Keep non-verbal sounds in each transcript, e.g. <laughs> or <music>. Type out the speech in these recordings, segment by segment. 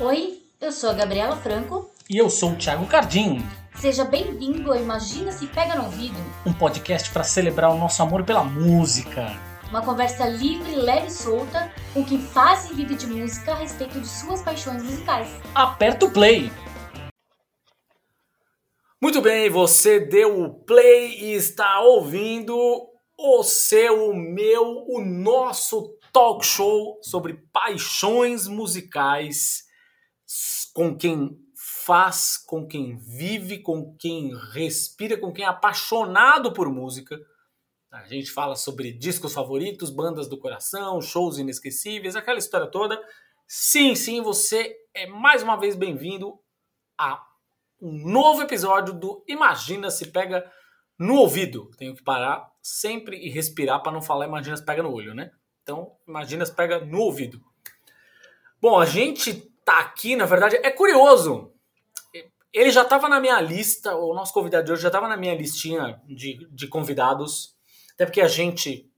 Oi, eu sou a Gabriela Franco. E eu sou o Thiago Cardim. Seja bem-vindo ao Imagina Se Pega no Ouvido. Um podcast para celebrar o nosso amor pela música. Uma conversa livre, leve e solta com quem faz e vive de música a respeito de suas paixões musicais. Aperta o play! Muito bem, você deu o play e está ouvindo o seu, o meu, o nosso talk show sobre paixões musicais com quem faz, com quem vive, com quem respira, com quem é apaixonado por música. A gente fala sobre discos favoritos, bandas do coração, shows inesquecíveis, aquela história toda. Sim, sim, você é mais uma vez bem-vindo a um novo episódio do Imagina se pega no ouvido. Tenho que parar sempre e respirar para não falar Imagina se pega no olho, né? Então, Imagina se pega no ouvido. Bom, a gente tá aqui, na verdade, é curioso. Ele já estava na minha lista, o nosso convidado de hoje já estava na minha listinha de, de convidados, até porque a gente,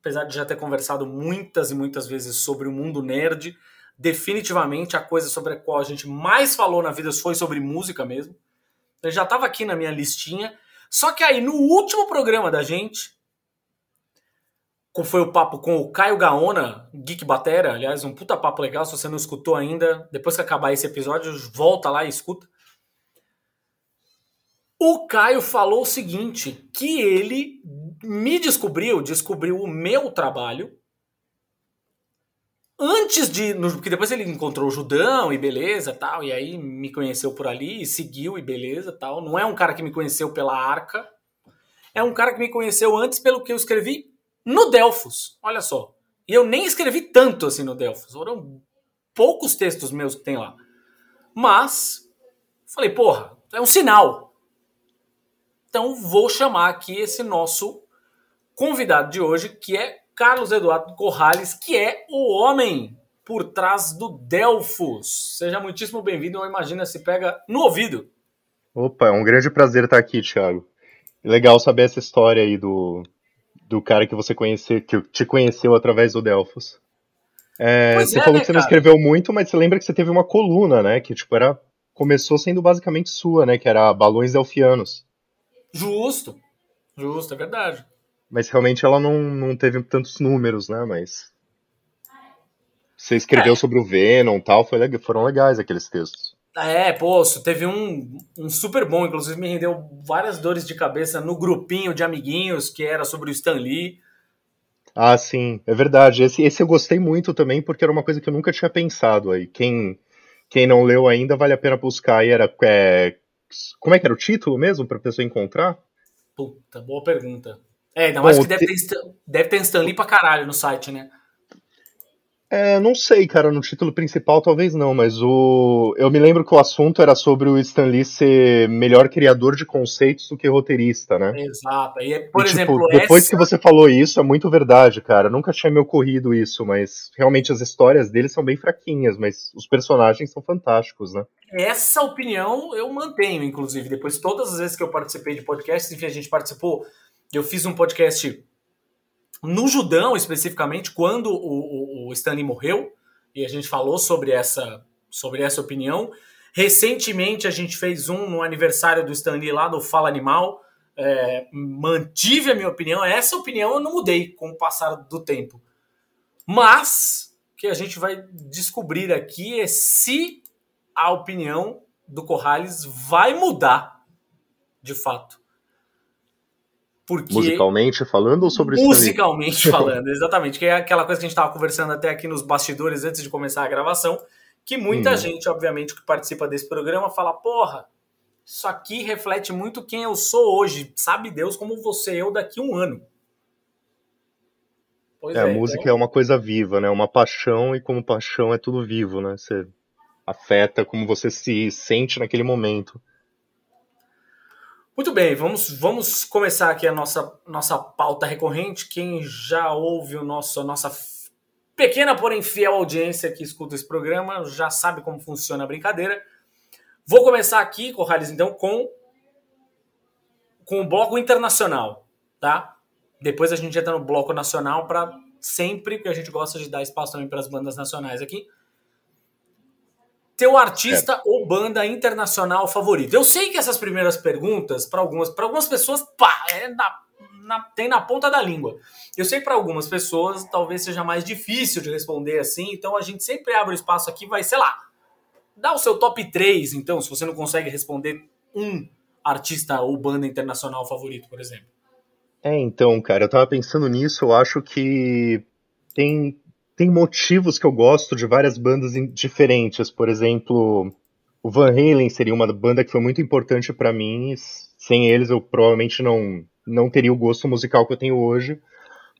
apesar de já ter conversado muitas e muitas vezes sobre o mundo nerd, definitivamente a coisa sobre a qual a gente mais falou na vida foi sobre música mesmo. Ele já estava aqui na minha listinha. Só que aí, no último programa da gente, foi o papo com o Caio Gaona, Geek Batera, aliás, um puta papo legal, se você não escutou ainda, depois que acabar esse episódio, volta lá e escuta. O Caio falou o seguinte, que ele me descobriu, descobriu o meu trabalho, antes de. Porque depois ele encontrou o Judão e beleza tal, e aí me conheceu por ali e seguiu e beleza tal. Não é um cara que me conheceu pela arca, é um cara que me conheceu antes pelo que eu escrevi no Delfos. Olha só. E eu nem escrevi tanto assim no Delfos. Foram poucos textos meus que tem lá. Mas, falei, porra, é um sinal. Então vou chamar aqui esse nosso convidado de hoje, que é Carlos Eduardo Corrales, que é o homem por trás do Delfos. Seja muitíssimo bem-vindo ao Imagina Se Pega no Ouvido. Opa, é um grande prazer estar aqui, Thiago. Legal saber essa história aí do, do cara que você conheceu, que te conheceu através do Delfos. É, você é, falou né, que você cara? não escreveu muito, mas você lembra que você teve uma coluna, né? Que tipo era começou sendo basicamente sua, né? Que era Balões Delfianos. Justo, justo, é verdade. Mas realmente ela não, não teve tantos números, né? Mas. Você escreveu é. sobre o Venom e tal, foi, foram legais aqueles textos. É, pô, teve um, um super bom, inclusive me rendeu várias dores de cabeça no grupinho de amiguinhos que era sobre o Stan Lee. Ah, sim, é verdade. Esse, esse eu gostei muito também, porque era uma coisa que eu nunca tinha pensado aí. Quem, quem não leu ainda, vale a pena buscar. E era. É, como é que era o título mesmo, pra pessoa encontrar? Puta, boa pergunta. É, ainda mais Bom, que deve, te... ter, deve ter Stanley pra caralho no site, né? É, não sei, cara, no título principal talvez não, mas o eu me lembro que o assunto era sobre o Stan Lee ser melhor criador de conceitos do que roteirista, né? Exato. E, por e, tipo, exemplo, depois essa... que você falou isso, é muito verdade, cara. Nunca tinha me ocorrido isso, mas realmente as histórias dele são bem fraquinhas, mas os personagens são fantásticos, né? Essa opinião eu mantenho, inclusive, depois todas as vezes que eu participei de podcasts, enfim, a gente participou eu fiz um podcast no Judão, especificamente, quando o, o, Stanley morreu, e a gente falou sobre essa, sobre essa opinião. Recentemente, a gente fez um no aniversário do Stanley lá do Fala Animal. É, mantive a minha opinião. Essa opinião eu não mudei com o passar do tempo. Mas o que a gente vai descobrir aqui é se a opinião do Corrales vai mudar de fato. Porque... Musicalmente falando ou sobre Musicalmente <laughs> falando, exatamente. Que é aquela coisa que a gente estava conversando até aqui nos bastidores antes de começar a gravação. Que muita hum. gente, obviamente, que participa desse programa fala: porra, isso aqui reflete muito quem eu sou hoje. Sabe Deus como você eu daqui a um ano. Pois é, é, a música então... é uma coisa viva, né? Uma paixão, e como paixão é tudo vivo, né? Você afeta como você se sente naquele momento. Muito bem, vamos, vamos começar aqui a nossa, nossa pauta recorrente. Quem já ouve o nosso, a nossa pequena, porém fiel audiência que escuta esse programa já sabe como funciona a brincadeira. Vou começar aqui, Corrales, então, com, com o bloco internacional, tá? Depois a gente entra no bloco nacional para sempre, que a gente gosta de dar espaço também para as bandas nacionais aqui. Teu artista é. ou banda internacional favorito? Eu sei que essas primeiras perguntas, para algumas, algumas pessoas, pá, é na, na, tem na ponta da língua. Eu sei que para algumas pessoas talvez seja mais difícil de responder assim, então a gente sempre abre o espaço aqui, vai, sei lá, dá o seu top 3, então, se você não consegue responder um artista ou banda internacional favorito, por exemplo. É, então, cara, eu tava pensando nisso, eu acho que tem, tem motivos que eu gosto de várias bandas diferentes. Por exemplo, o Van Halen seria uma banda que foi muito importante para mim. Sem eles, eu provavelmente não, não teria o gosto musical que eu tenho hoje.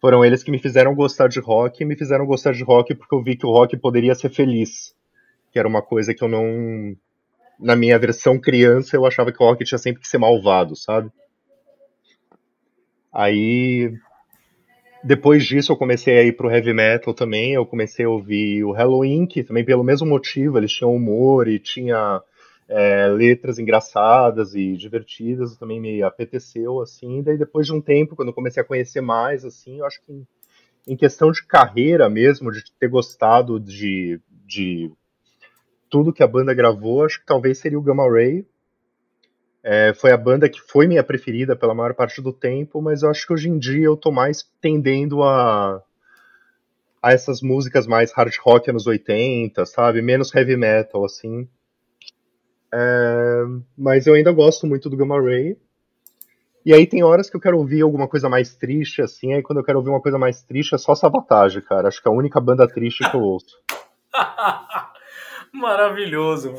Foram eles que me fizeram gostar de rock e me fizeram gostar de rock porque eu vi que o rock poderia ser feliz. Que era uma coisa que eu não. Na minha versão criança, eu achava que o rock tinha sempre que ser malvado, sabe? Aí, depois disso, eu comecei a ir pro heavy metal também. Eu comecei a ouvir o Halloween, que também pelo mesmo motivo, eles tinham humor e tinha é, letras engraçadas e divertidas. Também me apeteceu, assim. Daí, depois de um tempo, quando eu comecei a conhecer mais, assim, eu acho que em, em questão de carreira mesmo, de ter gostado de, de tudo que a banda gravou, acho que talvez seria o Gamma Ray. É, foi a banda que foi minha preferida pela maior parte do tempo, mas eu acho que hoje em dia eu tô mais tendendo a, a essas músicas mais hard rock anos 80, sabe? Menos heavy metal, assim. É, mas eu ainda gosto muito do Gamma Ray. E aí tem horas que eu quero ouvir alguma coisa mais triste, assim, aí quando eu quero ouvir uma coisa mais triste é só Sabotage, cara. Acho que é a única banda triste que eu ouço. <laughs> Maravilhoso.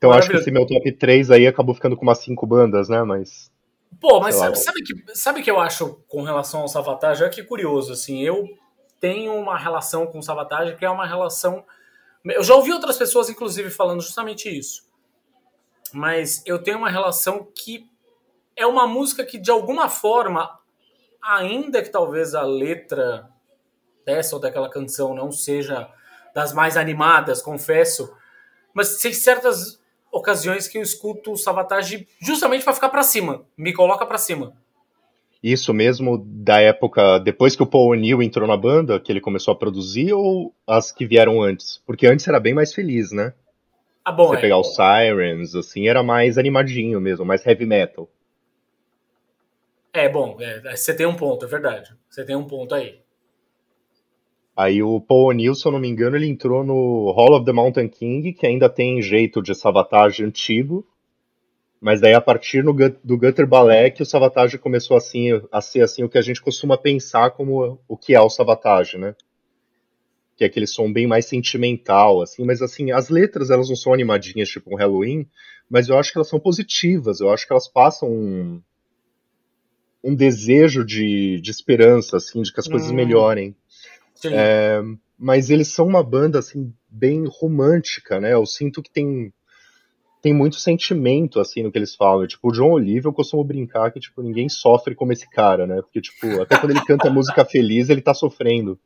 Então acho que esse meu top 3 aí acabou ficando com umas 5 bandas, né? Mas. Pô, mas sabe, sabe, que, sabe que eu acho com relação ao Savatage? É que curioso, assim, eu tenho uma relação com o Savatage que é uma relação. Eu já ouvi outras pessoas, inclusive, falando justamente isso. Mas eu tenho uma relação que é uma música que, de alguma forma, ainda que talvez a letra dessa ou daquela canção não seja das mais animadas, confesso, mas tem certas ocasiões que eu escuto o Savatage justamente para ficar para cima, me coloca para cima. Isso mesmo da época depois que o Paul O'Neill entrou na banda, que ele começou a produzir, ou as que vieram antes? Porque antes era bem mais feliz, né? Ah, bom, Você é. pegar os Sirens, assim, era mais animadinho mesmo, mais heavy metal. É, bom, é, você tem um ponto, é verdade. Você tem um ponto aí. Aí o Paul O'Neill, se eu não me engano, ele entrou no Hall of the Mountain King, que ainda tem jeito de Savatage antigo, mas daí a partir no, do Gutter Ballet que o Savatage começou assim, a ser assim o que a gente costuma pensar como o que é o Savatage, né? Que é aquele som bem mais sentimental, assim, mas assim, as letras elas não são animadinhas tipo um Halloween, mas eu acho que elas são positivas, eu acho que elas passam um, um desejo de, de esperança, assim, de que as hum. coisas melhorem. É, mas eles são uma banda assim bem romântica, né? Eu sinto que tem tem muito sentimento assim no que eles falam. Tipo, o John Oliver eu costumo brincar que tipo ninguém sofre como esse cara, né? Porque tipo, até quando ele canta <laughs> música feliz, ele tá sofrendo.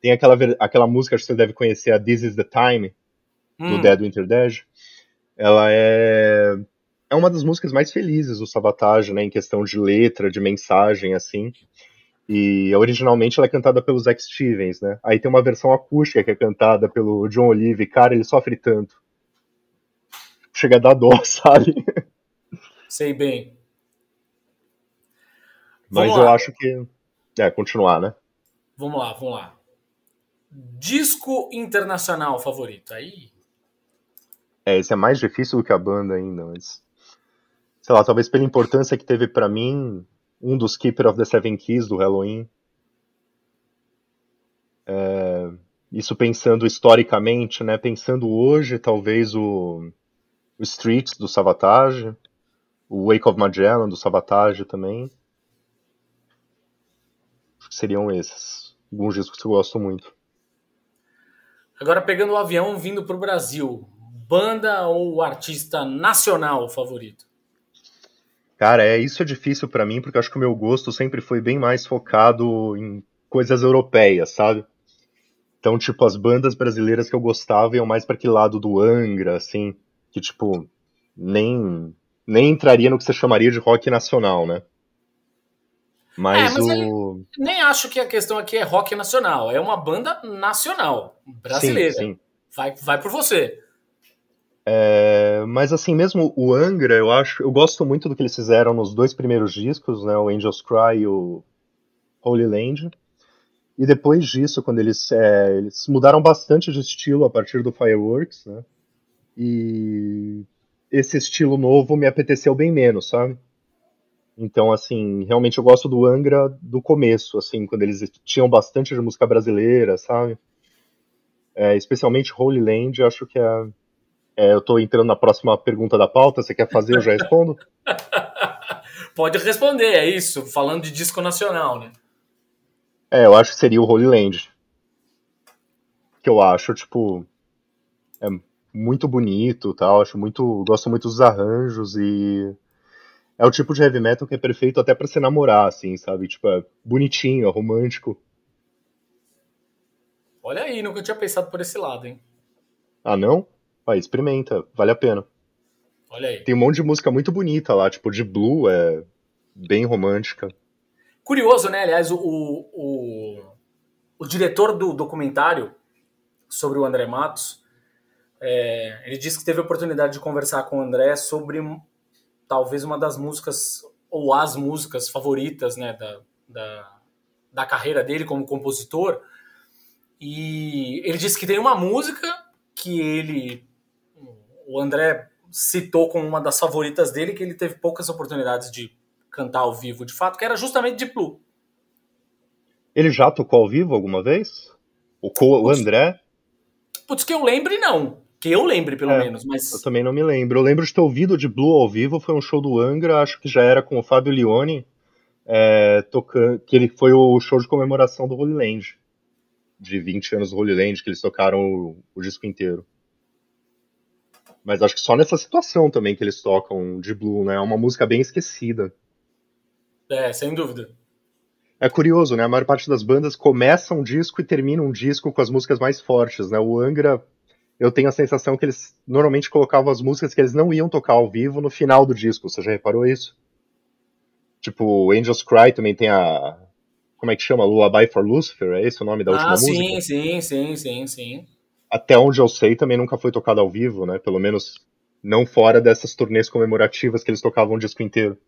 Tem aquela aquela música que você deve conhecer, a This Is the Time do hum. Dead Winter Dead. Ela é é uma das músicas mais felizes do Sabotage, né, em questão de letra, de mensagem assim. E originalmente ela é cantada pelos Zack Stevens, né? Aí tem uma versão acústica que é cantada pelo John Olive. Cara, ele sofre tanto. Chega a dar dó, <laughs> sabe? Sei bem. Mas eu acho que. É, continuar, né? Vamos lá, vamos lá. Disco internacional favorito. Aí. É, esse é mais difícil do que a banda ainda, mas. Sei lá, talvez pela importância que teve para mim, um dos Keeper of the Seven Keys do Halloween. É, isso pensando historicamente, né? Pensando hoje, talvez o, o Streets do Savatage, o Wake of Magellan do Savatage também. Seriam esses. Alguns discos que eu gosto muito. Agora pegando o avião vindo para o Brasil, banda ou artista nacional favorito? Cara, é isso é difícil para mim porque eu acho que o meu gosto sempre foi bem mais focado em coisas europeias, sabe? Então, tipo, as bandas brasileiras que eu gostava iam mais para aquele lado do Angra, assim, que tipo nem nem entraria no que você chamaria de rock nacional, né? Mas, é, mas o nem acho que a questão aqui é rock nacional, é uma banda nacional brasileira. Sim, sim. vai, vai por você. É, mas assim, mesmo o Angra, eu acho, eu gosto muito do que eles fizeram nos dois primeiros discos, né, o Angels Cry e o Holy Land. E depois disso, quando eles, é, eles mudaram bastante de estilo a partir do Fireworks, né? E esse estilo novo me apeteceu bem menos, sabe? Então, assim, realmente eu gosto do Angra do começo, assim, quando eles tinham bastante de música brasileira, sabe? É, especialmente Holy Land, acho que é, é, Eu tô entrando na próxima pergunta da pauta, você quer fazer? Eu já respondo? <laughs> Pode responder, é isso, falando de disco nacional, né? É, eu acho que seria o Holy Land. Que eu acho, tipo. É muito bonito tal. Acho muito. Gosto muito dos arranjos e. É o tipo de heavy metal que é perfeito até para se namorar, assim, sabe? Tipo, é bonitinho, é romântico. Olha aí, nunca tinha pensado por esse lado, hein? Ah, não? Experimenta, vale a pena. Olha aí. Tem um monte de música muito bonita lá, tipo, de Blue é bem romântica. Curioso, né? Aliás, o, o, o diretor do documentário sobre o André Matos, é, ele disse que teve a oportunidade de conversar com o André sobre talvez uma das músicas, ou as músicas favoritas né, da, da, da carreira dele como compositor. E ele disse que tem uma música que ele, o André citou como uma das favoritas dele, que ele teve poucas oportunidades de cantar ao vivo de fato, que era justamente de Plu. Ele já tocou ao vivo alguma vez? O, Co o André? Putz, que eu lembre, não. Que eu lembre, pelo é, menos. Mas... Eu também não me lembro. Eu lembro de ter ouvido de Blue ao vivo, foi um show do Angra, acho que já era com o Fábio Leone, é, tocando, que ele foi o show de comemoração do Holy Land. De 20 anos do Holy Land, que eles tocaram o, o disco inteiro. Mas acho que só nessa situação também que eles tocam de Blue, né? É uma música bem esquecida. É, sem dúvida. É curioso, né? A maior parte das bandas começa um disco e termina um disco com as músicas mais fortes, né? O Angra, eu tenho a sensação que eles normalmente colocavam as músicas que eles não iam tocar ao vivo no final do disco. Você já reparou isso? Tipo, Angels Cry também tem a. Como é que chama? Lullaby for Lucifer? É esse o nome da última ah, sim, música? Sim, sim, sim, sim. Até onde eu sei, também nunca foi tocado ao vivo, né? Pelo menos não fora dessas turnês comemorativas que eles tocavam o disco inteiro.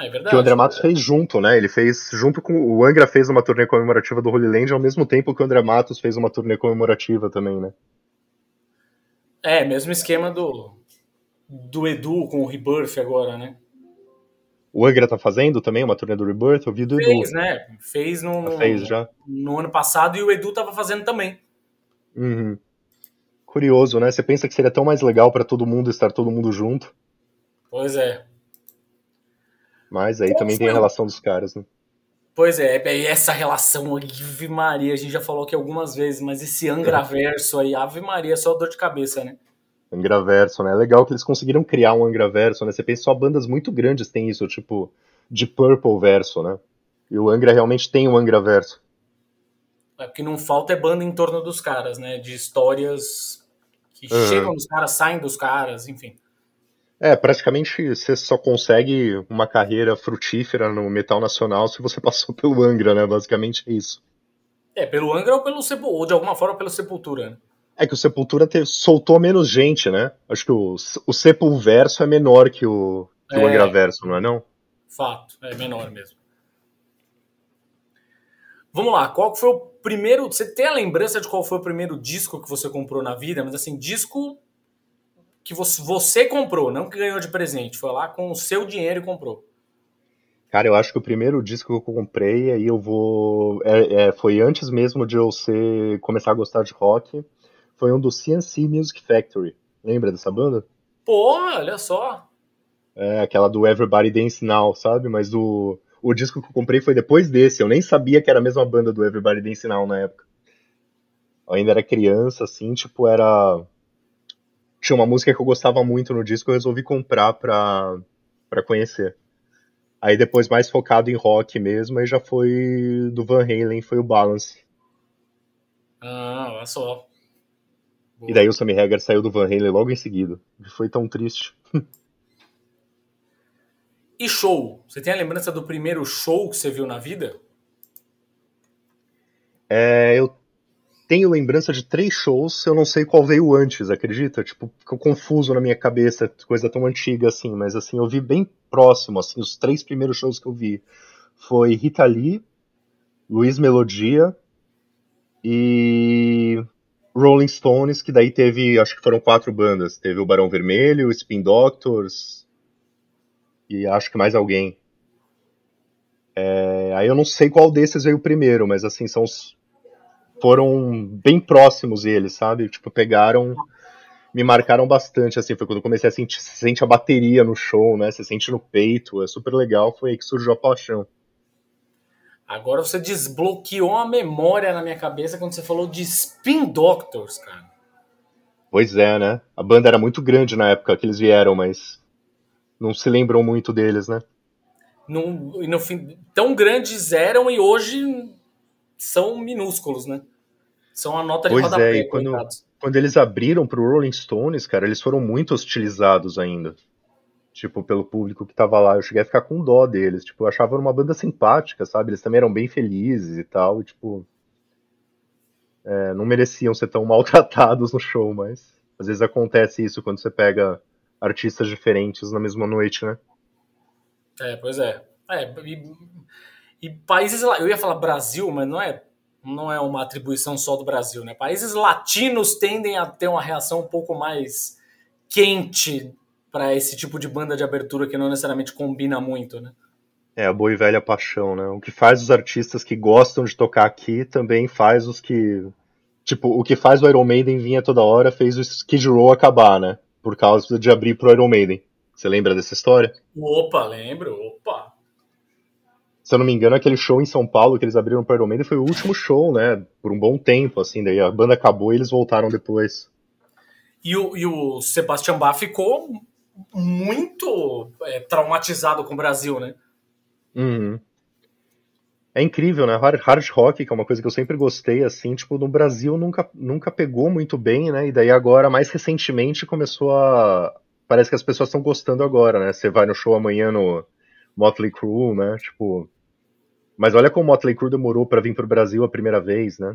É verdade. Que o André Matos fez junto, né? Ele fez junto com. O Angra fez uma turnê comemorativa do Holy Land ao mesmo tempo que o André Matos fez uma turnê comemorativa também, né? É, mesmo esquema do. Do Edu com o Rebirth agora, né? O Angra tá fazendo também uma turnê do Rebirth? Eu vi do fez, Edu. Fez, né? Fez no, fez já? no ano passado e o Edu tava fazendo também. Uhum. Curioso, né? Você pensa que seria tão mais legal para todo mundo estar todo mundo junto. Pois é. Mas aí também tem a relação dos caras, né? Pois é, é essa relação, Ave Maria, a gente já falou aqui algumas vezes, mas esse Angraverso aí, Ave Maria, só dor de cabeça, né? Angraverso, né? É legal que eles conseguiram criar um Angraverso, né? Você pensa só bandas muito grandes têm isso, tipo de Purple verso, né? E o Angra realmente tem um Angraverso. É, o que não falta é banda em torno dos caras, né? De histórias que uhum. chegam dos caras, saem dos caras, enfim. É, praticamente você só consegue uma carreira frutífera no metal nacional se você <laughs> passou pelo Angra, né? Basicamente é isso. É, pelo Angra ou pelo Sepultura, ou de alguma forma pelo Sepultura. É que o Sepultura soltou menos gente, né? Acho que o, o Sepulverso é menor que o, que é, o Angraverso, não é não? Fato, é menor mesmo. Vamos lá, qual foi o primeiro. Você tem a lembrança de qual foi o primeiro disco que você comprou na vida? Mas assim, disco que você, você comprou, não que ganhou de presente. Foi lá com o seu dinheiro e comprou. Cara, eu acho que o primeiro disco que eu comprei, aí eu vou. É, é, foi antes mesmo de eu ser, começar a gostar de rock. Foi um do CNC Music Factory. Lembra dessa banda? Pô, olha só. É, aquela do Everybody Dance Now, sabe? Mas do, o disco que eu comprei foi depois desse. Eu nem sabia que era a mesma banda do Everybody Dance Now na época. Eu ainda era criança, assim, tipo, era tinha uma música que eu gostava muito no disco, eu resolvi comprar pra, pra conhecer. Aí depois, mais focado em rock mesmo, aí já foi do Van Halen, foi o Balance. Ah, olha só. Boa. E daí o Sammy Hagar saiu do Van Halen logo em seguida. Foi tão triste. e show? Você tem a lembrança do primeiro show que você viu na vida? É, eu tenho lembrança de três shows, eu não sei qual veio antes, acredita? Tipo, ficou confuso na minha cabeça, coisa tão antiga assim, mas assim, eu vi bem próximo, assim, os três primeiros shows que eu vi foi Rita Lee, Luiz Melodia e Rolling Stones, que daí teve, acho que foram quatro bandas. Teve o Barão Vermelho, o Spin Doctors e acho que mais alguém. É, aí eu não sei qual desses veio primeiro, mas assim, são os, foram bem próximos eles, sabe? Tipo, pegaram, me marcaram bastante, assim, foi quando eu comecei a sentir, se sente a bateria no show, né? Você sente no peito, é super legal, foi aí que surgiu a paixão. Agora você desbloqueou uma memória na minha cabeça quando você falou de Spin Doctors, cara. Pois é, né? A banda era muito grande na época que eles vieram, mas não se lembram muito deles, né? No, no fim, tão grandes eram e hoje são minúsculos, né? São a nota de pois rodapé. É, e quando, quando eles abriram pro Rolling Stones, cara, eles foram muito hostilizados ainda tipo, pelo público que tava lá. Eu cheguei a ficar com dó deles. Tipo, eu achava uma banda simpática, sabe? Eles também eram bem felizes e tal. E, tipo, é, não mereciam ser tão <laughs> maltratados no show, mas às vezes acontece isso quando você pega artistas diferentes na mesma noite, né? É, pois é. é e, e países lá, eu ia falar Brasil, mas não é não é uma atribuição só do Brasil, né? Países latinos tendem a ter uma reação um pouco mais quente para esse tipo de banda de abertura que não necessariamente combina muito, né? É, a boa e velha paixão, né? O que faz os artistas que gostam de tocar aqui também faz os que. Tipo, o que faz o Iron Maiden vinha toda hora fez o Skid Row acabar, né? Por causa de abrir pro Iron Maiden. Você lembra dessa história? Opa, lembro, opa. Se eu não me engano, aquele show em São Paulo que eles abriram pro Iron Maiden foi o último show, né? Por um bom tempo, assim. Daí a banda acabou e eles voltaram depois. E o, e o Sebastian Bach ficou muito é, traumatizado com o Brasil, né? Uhum. É incrível, né? Hard, hard rock, que é uma coisa que eu sempre gostei, assim, tipo, no Brasil nunca, nunca pegou muito bem, né? E daí agora, mais recentemente, começou a. Parece que as pessoas estão gostando agora, né? Você vai no show amanhã no Motley Crue, né? Tipo. Mas olha como o Motley Crue demorou para vir pro Brasil a primeira vez, né?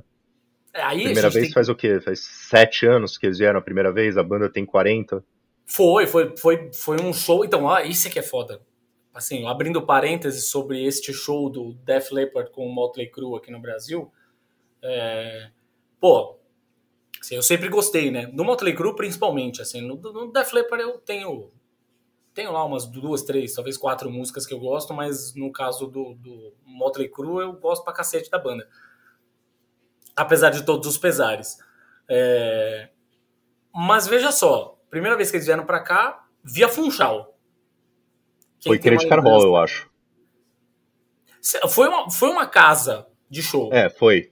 É, aí primeira vez tem... faz o quê? Faz sete anos que eles vieram a primeira vez, a banda tem 40. Foi, foi, foi, foi um show. Então, ah, isso é que é foda. Assim, abrindo parênteses sobre este show do Def Leppard com o Motley Crue aqui no Brasil. É, pô, assim, eu sempre gostei, né? No Motley Crue, principalmente. Assim, no, no Def Leppard eu tenho tenho lá umas duas, três, talvez quatro músicas que eu gosto, mas no caso do, do Motley Crue eu gosto pra cacete da banda. Apesar de todos os pesares. É... Mas veja só, primeira vez que eles vieram para cá, via Funchal. Quem foi Criticar Hall, eu acho. Foi uma, foi uma casa de show. É, foi.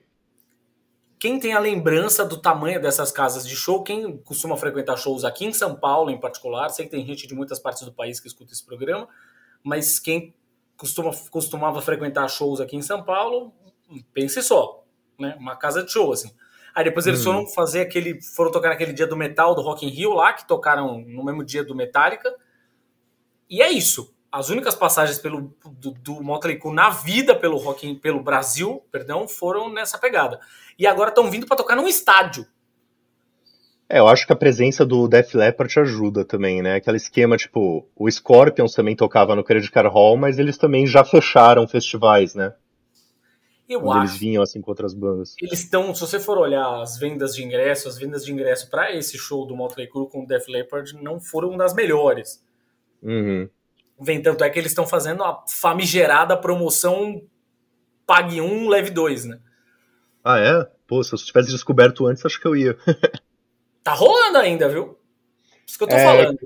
Quem tem a lembrança do tamanho dessas casas de show, quem costuma frequentar shows aqui em São Paulo em particular, sei que tem gente de muitas partes do país que escuta esse programa, mas quem costuma, costumava frequentar shows aqui em São Paulo, pense só, né? Uma casa de show, assim. Aí depois eles hum. foram fazer aquele. Foram tocar naquele dia do metal do Rock in Rio lá, que tocaram no mesmo dia do Metallica. E é isso. As únicas passagens pelo, do, do Motley Crue na vida pelo Rock in, pelo Brasil, perdão, foram nessa pegada. E agora estão vindo para tocar num estádio. É, eu acho que a presença do Def Leppard ajuda também, né? Aquele esquema, tipo, o Scorpions também tocava no Credit Card Hall, mas eles também já fecharam festivais, né? Eu Quando acho. Eles vinham assim com outras bandas. Eles estão, se você for olhar as vendas de ingresso, as vendas de ingresso para esse show do Motley Crue com o Def Leppard não foram das melhores. Uhum. Vem tanto é que eles estão fazendo a famigerada promoção pague um, leve dois, né? Ah, é? Pô, se eu tivesse descoberto antes, acho que eu ia. <laughs> tá rolando ainda, viu? Isso que eu tô é... falando.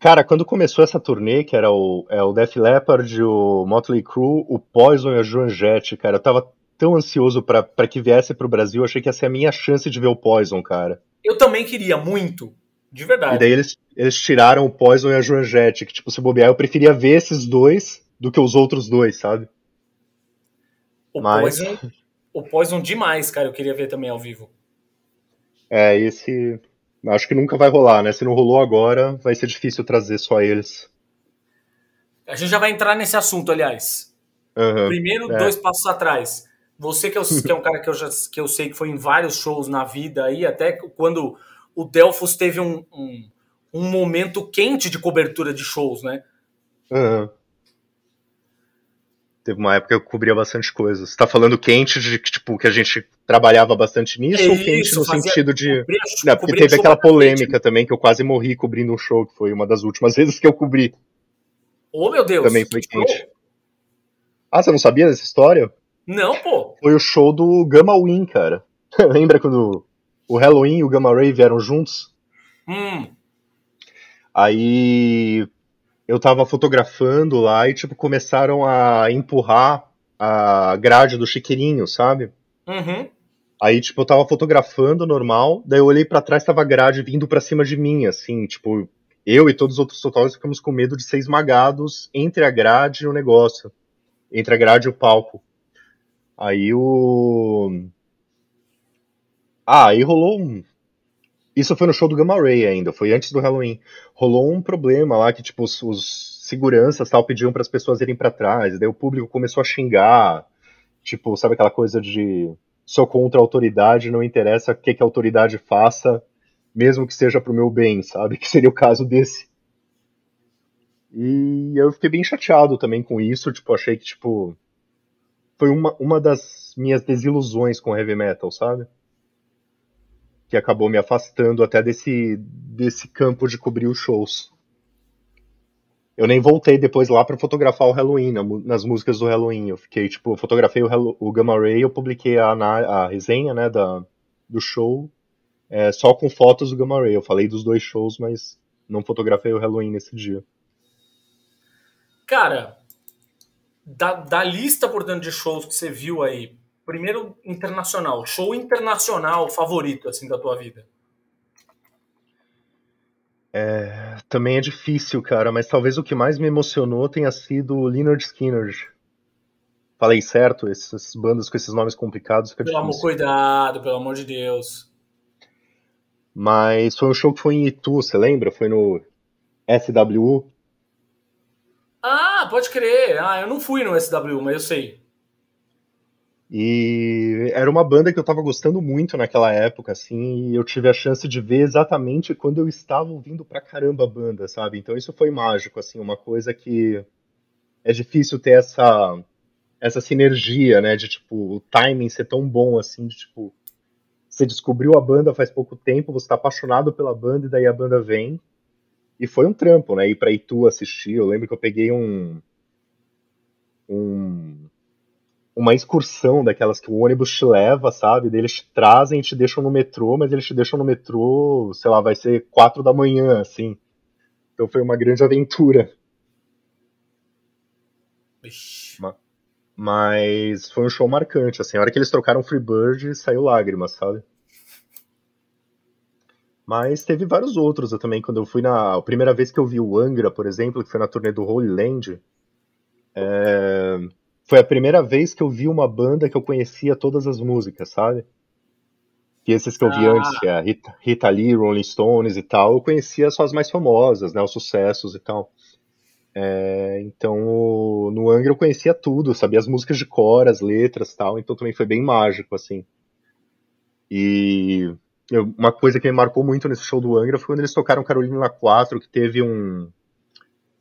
Cara, quando começou essa turnê, que era o, é, o Def Leppard, o Motley Crue, o Poison e a Joan Jett, cara, eu tava tão ansioso para que viesse pro Brasil, achei que ia ser a minha chance de ver o Poison, cara. Eu também queria, muito. De verdade. E daí eles, eles tiraram o Poison e a Joan Jett, que, tipo, se bobear, eu preferia ver esses dois do que os outros dois, sabe? O Mas... Poison, o Poison demais, cara, eu queria ver também ao vivo. É, esse Acho que nunca vai rolar, né? Se não rolou agora, vai ser difícil trazer só eles. A gente já vai entrar nesse assunto, aliás. Uhum, Primeiro, é. dois passos atrás. você que, é, <laughs> que é um cara que eu, já, que eu sei que foi em vários shows na vida aí, até quando o Delfos teve um, um, um momento quente de cobertura de shows, né? Uhum. Teve uma época que eu cobria bastante coisa. Você tá falando quente de que, tipo, que a gente trabalhava bastante nisso, é ou quente isso, no fazia, sentido de. Cobria, Não, porque teve aquela polêmica também que eu quase morri cobrindo um show, que foi uma das últimas <laughs> vezes que eu cobri. Oh, meu Deus! Também foi quente. Ah, você não sabia dessa história? Não, pô. Foi o show do Gamma Win, cara. <laughs> Lembra quando o Halloween e o Gamma Ray vieram juntos? Hum. Aí eu tava fotografando lá e, tipo, começaram a empurrar a grade do chiqueirinho, sabe? Uhum. Aí, tipo, eu tava fotografando normal, daí eu olhei para trás, tava a grade vindo pra cima de mim, assim, tipo, eu e todos os outros fotógrafos ficamos com medo de ser esmagados entre a grade e o negócio. Entre a grade e o palco. Aí o. Ah, aí rolou um, isso foi no show do Gamma Ray ainda, foi antes do Halloween. Rolou um problema lá que, tipo, os, os seguranças tal pediam para as pessoas irem para trás, daí o público começou a xingar. Tipo, sabe aquela coisa de sou contra a autoridade, não interessa o que, que a autoridade faça, mesmo que seja pro meu bem, sabe? <laughs> Que seria o caso desse. E eu fiquei bem chateado também com isso, tipo, achei que, tipo, foi uma, uma das minhas desilusões com heavy metal, sabe? Que acabou me afastando até desse, desse campo de cobrir os shows. Eu nem voltei depois lá para fotografar o Halloween, nas músicas do Halloween. Eu fiquei, tipo, eu fotografei o, o Gamma Ray, eu publiquei a, a resenha, né, da, do show, é, só com fotos do Gamma Ray. Eu falei dos dois shows, mas não fotografei o Halloween nesse dia. Cara, da, da lista, portanto, de shows que você viu aí, primeiro internacional, show internacional favorito assim da tua vida? É, também é difícil, cara, mas talvez o que mais me emocionou tenha sido o Leonard Skinner. Falei certo? Essas bandas com esses nomes complicados fica pelo difícil. Amor, cuidado, pelo amor de Deus. Mas foi um show que foi em Itu, você lembra? Foi no SWU. Ah, pode crer. Ah, eu não fui no SWU, mas eu sei. E era uma banda que eu tava gostando muito naquela época, assim, e eu tive a chance de ver exatamente quando eu estava ouvindo pra caramba a banda, sabe? Então isso foi mágico, assim, uma coisa que é difícil ter essa essa sinergia, né, de tipo, o timing ser tão bom assim, de tipo, você descobriu a banda faz pouco tempo, você tá apaixonado pela banda e daí a banda vem. E foi um trampo, né, ir pra Itu assistir. Eu lembro que eu peguei um um uma excursão daquelas que o ônibus te leva, sabe? Daí eles te trazem e te deixam no metrô, mas eles te deixam no metrô, sei lá, vai ser quatro da manhã, assim. Então foi uma grande aventura. Mas foi um show marcante, assim. A hora que eles trocaram Freebird, saiu lágrimas, sabe? Mas teve vários outros eu também. Quando eu fui na. A primeira vez que eu vi o Angra, por exemplo, que foi na turnê do Holy Land. É foi a primeira vez que eu vi uma banda que eu conhecia todas as músicas, sabe? Que esses que eu vi ah. antes, que é a Rita, Rita Lee, Rolling Stones e tal, eu conhecia só as mais famosas, né, os sucessos e tal. É, então, no Angra eu conhecia tudo, sabia as músicas de cor, as letras e tal, então também foi bem mágico, assim. E eu, uma coisa que me marcou muito nesse show do Angra foi quando eles tocaram Carolina 4, que teve um,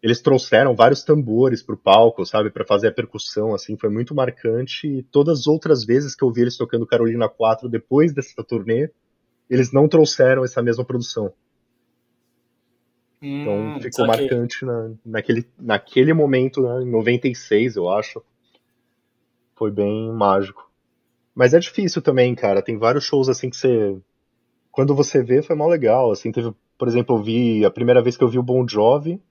eles trouxeram vários tambores pro palco, sabe, para fazer a percussão, assim, foi muito marcante. E todas as outras vezes que eu vi eles tocando Carolina 4 depois dessa turnê, eles não trouxeram essa mesma produção. Então, hum, então ficou marcante na, naquele, naquele momento, né, em 96, eu acho. Foi bem mágico. Mas é difícil também, cara. Tem vários shows assim que você. Quando você vê, foi mal legal. Assim, teve, por exemplo, eu vi. A primeira vez que eu vi o Bon Jovi,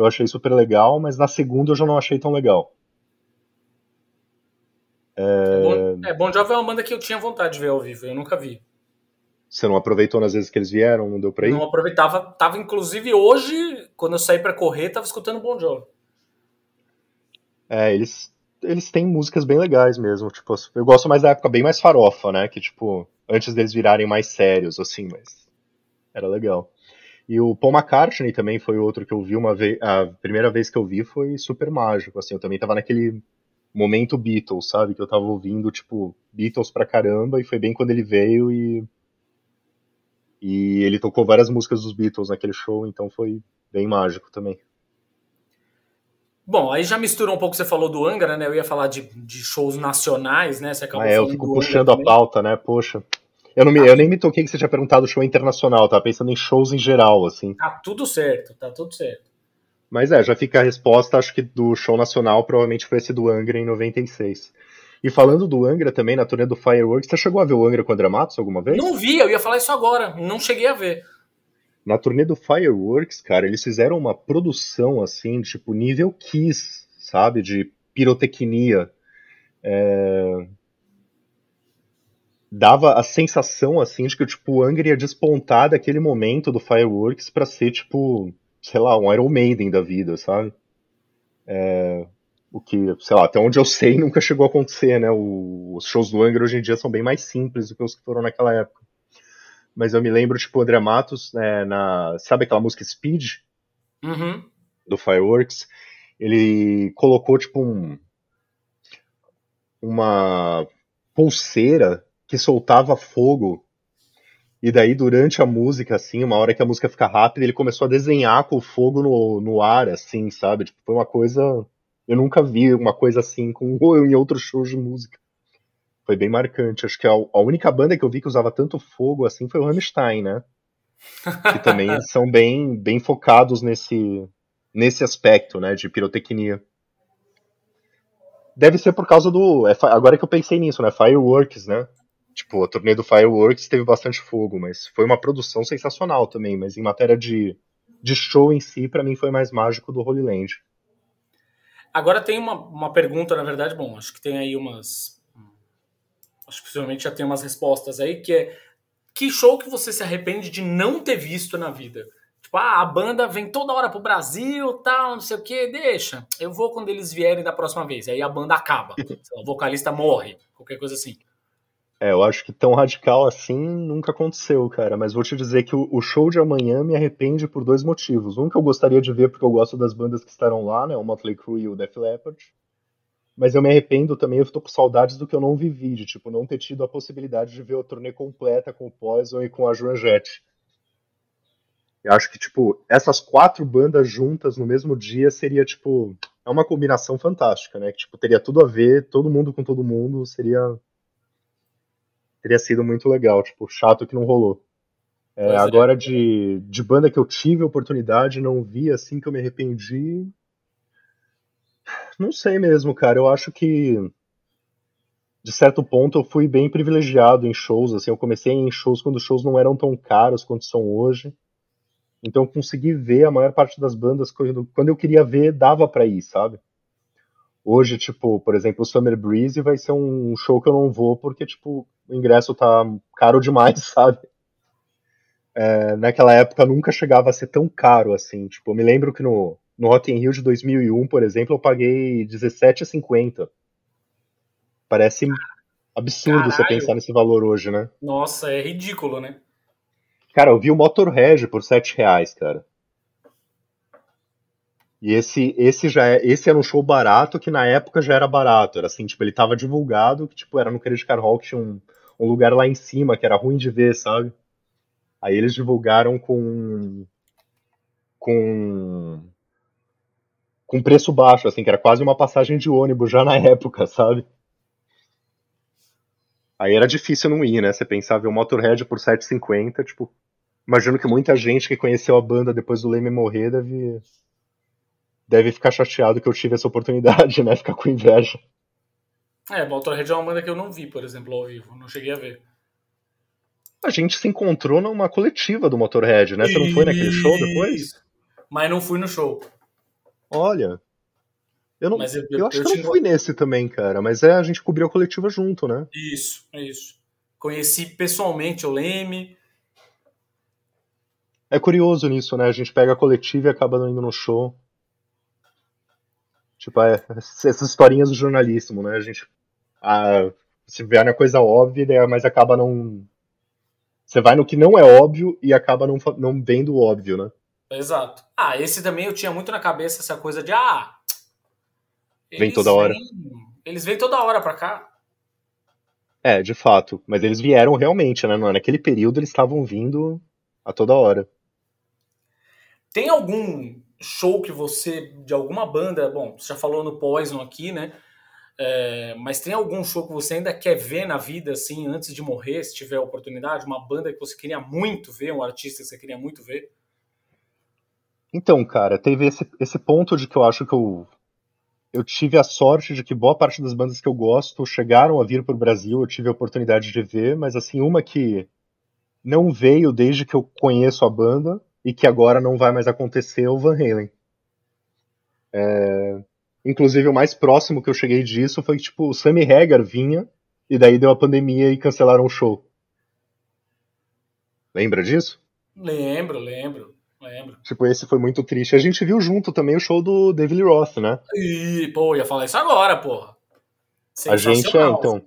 eu achei super legal, mas na segunda eu já não achei tão legal. É... Bom, é, Bon Jovi é uma banda que eu tinha vontade de ver ao vivo, eu nunca vi. Você não aproveitou nas vezes que eles vieram, não deu pra ir? Não aproveitava, tava inclusive hoje, quando eu saí para correr, tava escutando Bon Jovi. É, eles, eles têm músicas bem legais mesmo, tipo, eu gosto mais da época bem mais farofa, né, que tipo, antes deles virarem mais sérios, assim, mas era legal. E o Paul McCartney também foi outro que eu vi uma vez. A primeira vez que eu vi foi super mágico, assim. Eu também tava naquele momento Beatles, sabe? Que eu tava ouvindo, tipo, Beatles pra caramba, e foi bem quando ele veio e. E ele tocou várias músicas dos Beatles naquele show, então foi bem mágico também. Bom, aí já misturou um pouco, você falou do Angra, né? Eu ia falar de, de shows nacionais, né? Você acabou ah, é, eu fico puxando a pauta, né? Poxa. Eu, não me, eu nem me toquei que você tinha perguntado show internacional, tava pensando em shows em geral, assim. Tá tudo certo, tá tudo certo. Mas é, já fica a resposta, acho que do show nacional provavelmente foi esse do Angra em 96. E falando do Angra também, na turnê do Fireworks, você chegou a ver o Angra com o André Matos alguma vez? Não vi, eu ia falar isso agora, não cheguei a ver. Na turnê do Fireworks, cara, eles fizeram uma produção assim, tipo, nível Kiss, sabe? De pirotecnia. É... Dava a sensação, assim, de que tipo, o Angra ia despontar daquele momento do Fireworks para ser, tipo, sei lá, um Iron Maiden da vida, sabe? É, o que, sei lá, até onde eu sei <laughs> nunca chegou a acontecer, né? O, os shows do Angra hoje em dia são bem mais simples do que os que foram naquela época. Mas eu me lembro, tipo, o André Matos, né, na, sabe aquela música Speed? Uhum. Do Fireworks? Ele colocou, tipo, um, uma pulseira que soltava fogo e daí, durante a música, assim, uma hora que a música fica rápida, ele começou a desenhar com o fogo no, no ar, assim, sabe? Tipo, foi uma coisa. Eu nunca vi uma coisa assim com <laughs> em outros shows de música. Foi bem marcante. Acho que a, a única banda que eu vi que usava tanto fogo assim foi o Rammstein, né? Que também <laughs> são bem, bem focados nesse, nesse aspecto, né? De pirotecnia. Deve ser por causa do. É, agora que eu pensei nisso, né? Fireworks, né? Tipo, a turnê do Fireworks teve bastante fogo, mas foi uma produção sensacional também. Mas em matéria de, de show em si, para mim foi mais mágico do Holy Land. Agora tem uma, uma pergunta, na verdade, bom, acho que tem aí umas. Acho que possivelmente já tem umas respostas aí, que é que show que você se arrepende de não ter visto na vida? Tipo, ah, a banda vem toda hora pro Brasil, tal, não sei o que, deixa. Eu vou quando eles vierem da próxima vez. Aí a banda acaba. <laughs> o vocalista morre, qualquer coisa assim. É, eu acho que tão radical assim nunca aconteceu, cara. Mas vou te dizer que o, show de amanhã me arrepende por dois motivos. Um que eu gostaria de ver porque eu gosto das bandas que estarão lá, né? O Motley Crue e o Def Leppard. Mas eu me arrependo também, eu tô com saudades do que eu não vivi, de tipo, não ter tido a possibilidade de ver a turnê completa com o Poison e com a Joan Jett. Eu acho que, tipo, essas quatro bandas juntas no mesmo dia seria, tipo, é uma combinação fantástica, né? Que, tipo, teria tudo a ver, todo mundo com todo mundo, seria teria sido muito legal, tipo, chato que não rolou. É, é, agora, de, de banda que eu tive a oportunidade, não vi assim que eu me arrependi. Não sei mesmo, cara. Eu acho que, de certo ponto, eu fui bem privilegiado em shows. Assim, eu comecei em shows quando os shows não eram tão caros quanto são hoje. Então, eu consegui ver a maior parte das bandas quando, quando eu queria ver, dava para ir, sabe? Hoje, tipo, por exemplo, o Summer Breeze vai ser um show que eu não vou porque, tipo, o ingresso tá caro demais, <laughs> sabe? É, naquela época nunca chegava a ser tão caro assim. Tipo, eu me lembro que no, no Rock in Rio de 2001, por exemplo, eu paguei R$17,50. Parece absurdo Caralho. você pensar nesse valor hoje, né? Nossa, é ridículo, né? Cara, eu vi o Motorhead por 7,00 reais, cara. E esse, esse já é, esse era um show barato que na época já era barato. Era assim, tipo, ele tava divulgado que, tipo, era no Credit Card Hall que tinha um, um lugar lá em cima que era ruim de ver, sabe? Aí eles divulgaram com. com. com preço baixo, assim, que era quase uma passagem de ônibus já na época, sabe? Aí era difícil não ir, né? Você pensava um Motorhead por 7,50, tipo. Imagino que muita gente que conheceu a banda depois do Leme morrer deve deve ficar chateado que eu tive essa oportunidade, né? Ficar com inveja. É, Motorhead é uma banda que eu não vi, por exemplo, ao vivo. Não cheguei a ver. A gente se encontrou numa coletiva do Motorhead, né? Você não foi naquele show depois? Mas não fui no show. Olha. Eu, não, eu, eu, eu, acho que eu não fui nesse também, cara. Mas é, a gente cobriu a coletiva junto, né? Isso, é isso. Conheci pessoalmente o Leme. É curioso nisso, né? A gente pega a coletiva e acaba não indo no show. Tipo, é, essas historinhas do jornalismo, né? A gente a, se vê na coisa óbvia, né, mas acaba não. Você vai no que não é óbvio e acaba não, não vendo o óbvio, né? Exato. Ah, esse também eu tinha muito na cabeça essa coisa de ah. Vem toda hora. Eles vêm toda hora pra cá. É, de fato. Mas eles vieram realmente, né? Naquele período eles estavam vindo a toda hora. Tem algum show que você, de alguma banda, bom, você já falou no Poison aqui, né? É, mas tem algum show que você ainda quer ver na vida, assim, antes de morrer, se tiver oportunidade? Uma banda que você queria muito ver, um artista que você queria muito ver? Então, cara, teve esse, esse ponto de que eu acho que eu, eu tive a sorte de que boa parte das bandas que eu gosto chegaram a vir para o Brasil, eu tive a oportunidade de ver, mas assim, uma que não veio desde que eu conheço a banda e que agora não vai mais acontecer é o Van Halen. É, inclusive, o mais próximo que eu cheguei disso foi que, tipo, o Sammy Hagar vinha e daí deu a pandemia e cancelaram o show. Lembra disso? Lembro, lembro. Lembro. Tipo, esse foi muito triste. A gente viu junto também o show do David Roth, né? Ih, pô, ia falar isso agora, porra. A gente, é, então.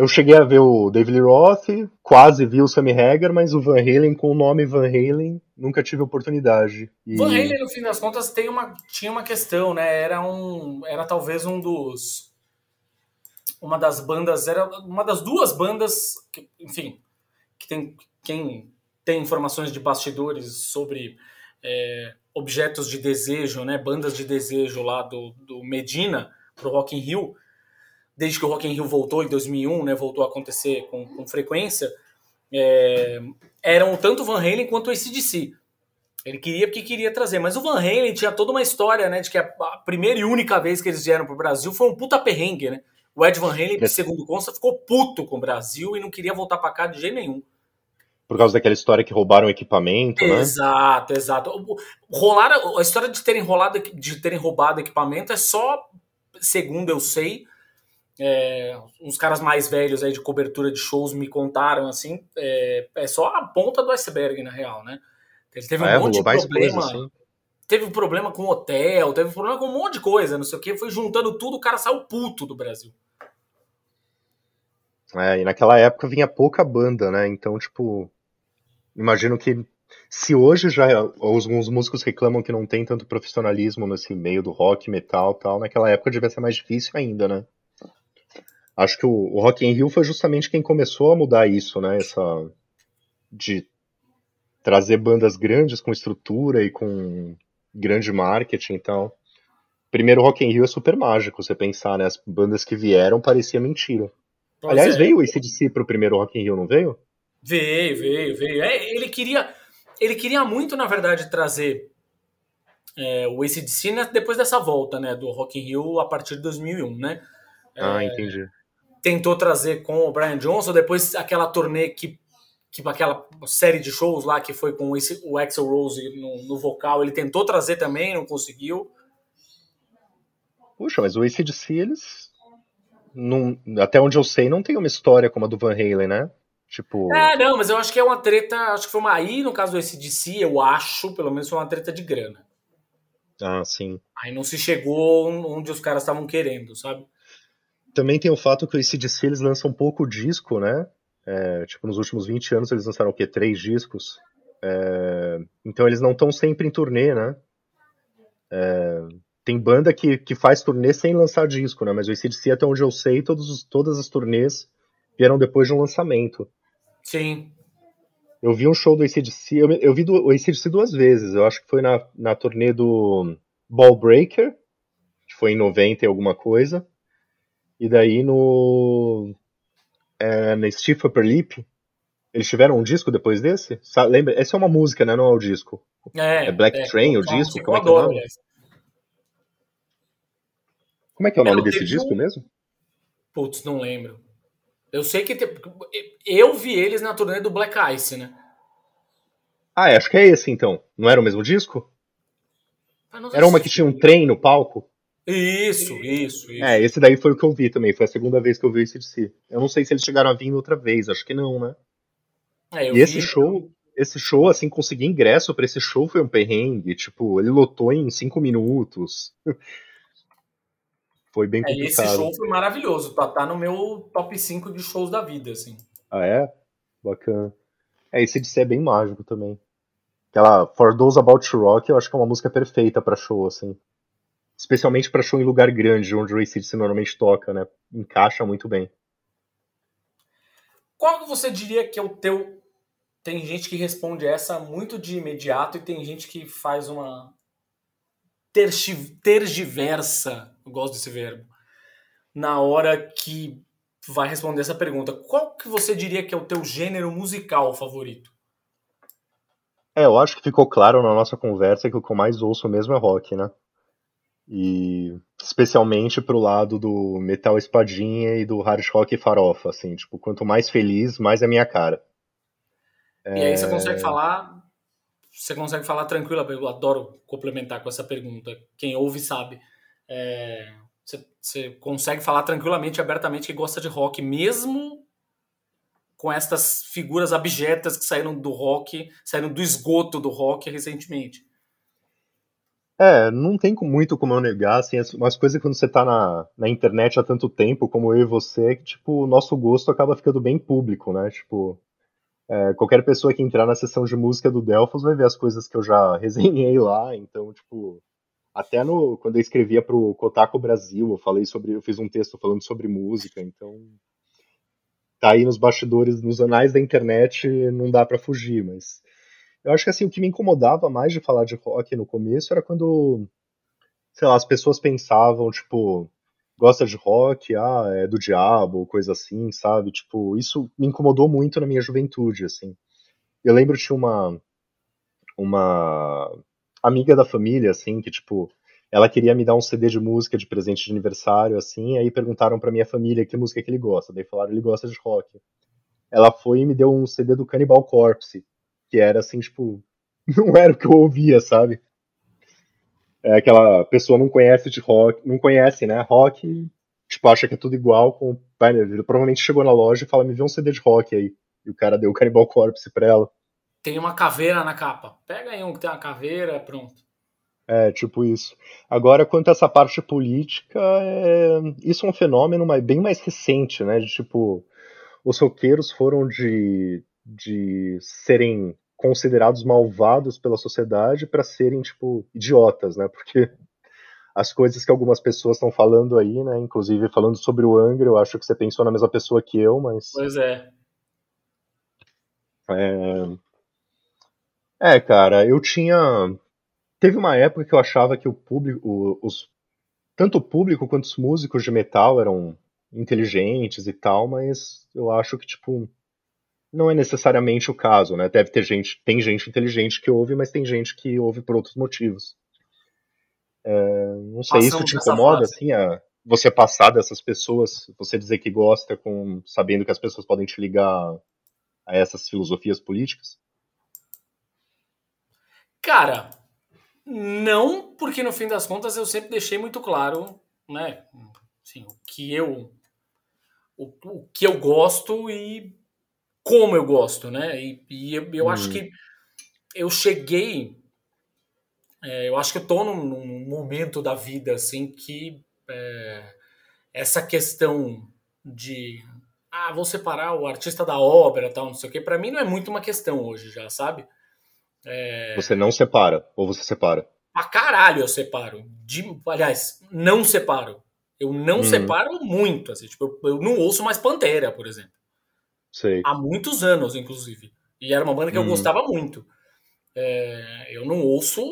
Eu cheguei a ver o David Roth, quase vi o Sammy Hagar, mas o Van Halen com o nome Van Halen nunca tive oportunidade. E... Van Halen, no fim das contas, tem uma, tinha uma questão, né? Era um, era talvez um dos, uma das bandas, era uma das duas bandas, que, enfim, que tem quem tem informações de bastidores sobre é, objetos de desejo, né, bandas de desejo lá do, do Medina pro Rock in Rio, desde que o Rock in Rio voltou em 2001, né, voltou a acontecer com, com frequência, é, eram tanto Van Halen quanto o ACDC. Ele queria porque queria trazer, mas o Van Halen tinha toda uma história, né, de que a, a primeira e única vez que eles vieram pro Brasil foi um puta perrengue, né? O Ed Van Halen, segundo consta, ficou puto com o Brasil e não queria voltar para cá de jeito nenhum por causa daquela história que roubaram equipamento, né? Exato, exato. Rolar, a história de terem rolado, de terem roubado equipamento é só, segundo eu sei, é, uns caras mais velhos aí de cobertura de shows me contaram assim, é, é só a ponta do iceberg na real, né? Ele teve um é, monte de problema. Coisa, assim. Teve um problema com hotel, teve um problema com um monte de coisa, não sei o que. Foi juntando tudo, o cara saiu puto do Brasil. É, e naquela época vinha pouca banda, né? Então, tipo, imagino que se hoje já alguns músicos reclamam que não tem tanto profissionalismo nesse meio do rock, metal tal, naquela época devia ser mais difícil ainda, né? Acho que o, o Rock in Rio foi justamente quem começou a mudar isso, né? Essa de trazer bandas grandes com estrutura e com grande marketing então Primeiro Rock in Rio é super mágico, você pensar, né? As bandas que vieram parecia mentira. Pois Aliás, é. veio o ACDC pro primeiro Rock in Rio, não veio? Veio, veio, veio. É, ele queria, ele queria muito, na verdade, trazer é, o ACDC né, depois dessa volta, né, do Rock in Rio a partir de 2001, né? Ah, é, entendi. Tentou trazer com o Brian Johnson, depois aquela turnê que, que aquela série de shows lá que foi com o Axel Rose no, no vocal, ele tentou trazer também, não conseguiu. Puxa, mas o ACDC, eles. Não, até onde eu sei, não tem uma história como a do Van Halen, né? Tipo. É, não, mas eu acho que é uma treta. Acho que foi uma. Aí, no caso do SDC, eu acho, pelo menos, foi uma treta de grana. Ah, sim. Aí não se chegou onde os caras estavam querendo, sabe? Também tem o fato que o ACDC eles lançam pouco disco, né? É, tipo, nos últimos 20 anos eles lançaram o quê? Três discos. É, então eles não estão sempre em turnê, né? É, tem banda que, que faz turnê sem lançar disco, né? Mas o ACDC, até onde eu sei, todos, todas as turnês vieram depois de um lançamento. Sim. Eu vi um show do ACDC, eu, eu vi do, o ACDC duas vezes. Eu acho que foi na, na turnê do Ball Breaker, que foi em 90 e alguma coisa. E daí no. É, na Stiff Upper Lip. Eles tiveram um disco depois desse? Sabe, lembra? Essa é uma música, né? Não é o disco. É, é Black é, Train, o disco? Como é que é o nome? Como é que é o nome desse disco um... mesmo? Putz, não lembro. Eu sei que. Te... Eu vi eles na turnê do Black Ice, né? Ah, é, acho que é esse então. Não era o mesmo disco? Era uma que tinha um trem no palco? Isso, isso, isso. É, esse daí foi o que eu vi também. Foi a segunda vez que eu vi esse de si. Eu não sei se eles chegaram a vir outra vez, acho que não, né? É, e esse vi... show, esse show, assim, conseguir ingresso para esse show foi um perrengue. Tipo, ele lotou em cinco minutos. <laughs> Foi bem complicado. É, esse show foi maravilhoso. Tá, tá no meu top 5 de shows da vida, assim. Ah, é? Bacana. É, esse de ser é bem mágico também. Aquela For Those About to Rock, eu acho que é uma música perfeita para show, assim. Especialmente para show em lugar grande, onde o Ray City normalmente toca, né? Encaixa muito bem. Qual que você diria que é o teu. Tem gente que responde essa muito de imediato e tem gente que faz uma tergiversa, eu gosto desse verbo, na hora que vai responder essa pergunta. Qual que você diria que é o teu gênero musical favorito? É, eu acho que ficou claro na nossa conversa que o que eu mais ouço mesmo é rock, né? E especialmente pro lado do metal espadinha e do hard rock farofa, assim, tipo, quanto mais feliz, mais é minha cara. E aí você consegue falar, você consegue falar tranquila, eu adoro complementar com essa pergunta. Quem ouve sabe. É, você, você consegue falar tranquilamente, abertamente que gosta de rock, mesmo com estas figuras abjetas que saíram do rock, saíram do esgoto do rock recentemente. É, não tem muito como eu negar, assim, umas coisas quando você tá na, na internet há tanto tempo, como eu e você, que, tipo, o nosso gosto acaba ficando bem público, né? Tipo, é, qualquer pessoa que entrar na sessão de música do Delphos vai ver as coisas que eu já <laughs> resenhei lá, então, tipo, até no, quando eu escrevia pro Kotaku Brasil, eu falei sobre, eu fiz um texto falando sobre música, então tá aí nos bastidores, nos anais da internet, não dá para fugir, mas eu acho que assim, o que me incomodava mais de falar de rock no começo era quando, sei lá, as pessoas pensavam, tipo, gosta de rock, ah, é do diabo, coisa assim, sabe? Tipo, isso me incomodou muito na minha juventude, assim. Eu lembro de uma uma amiga da família, assim, que, tipo, ela queria me dar um CD de música de presente de aniversário, assim, aí perguntaram pra minha família que música que ele gosta. Daí falaram, ele gosta de rock. Ela foi e me deu um CD do Cannibal Corpse, que era assim, tipo, <laughs> não era o que eu ouvia, sabe? É aquela pessoa não conhece de rock, não conhece, né? Rock, tipo, acha que é tudo igual com. Ele provavelmente chegou na loja e fala, me vê um CD de rock aí. E o cara deu o Cannibal Corpse pra ela. Tem uma caveira na capa. Pega aí um que tem uma caveira, pronto. É, tipo isso. Agora, quanto a essa parte política, é... isso é um fenômeno bem mais recente, né? De tipo, os roqueiros foram de, de serem considerados malvados pela sociedade para serem, tipo, idiotas, né? Porque as coisas que algumas pessoas estão falando aí, né? Inclusive falando sobre o Angra, eu acho que você pensou na mesma pessoa que eu, mas. Pois é. É, é cara, eu tinha Teve uma época que eu achava que o público, os, tanto o público quanto os músicos de metal eram inteligentes e tal, mas eu acho que, tipo, não é necessariamente o caso, né? Deve ter gente, tem gente inteligente que ouve, mas tem gente que ouve por outros motivos. É, não sei, Passamos isso te incomoda, assim, a, você passar dessas pessoas, você dizer que gosta com sabendo que as pessoas podem te ligar a essas filosofias políticas? Cara, não, porque no fim das contas eu sempre deixei muito claro, né, assim, o que eu o, o que eu gosto e como eu gosto, né? E, e eu, eu acho hum. que eu cheguei, é, eu acho que eu tô num, num, momento da vida assim que é, essa questão de ah, vou separar o artista da obra, tal, não sei o que, para mim não é muito uma questão hoje já, sabe? É... Você não separa, ou você separa? Pra caralho eu separo. De, aliás, não separo. Eu não hum. separo muito. Assim, tipo, eu, eu, não ouço mais Pantera, por exemplo. Sei. Há muitos anos, inclusive. E era uma banda que hum. eu gostava muito. É, eu não ouço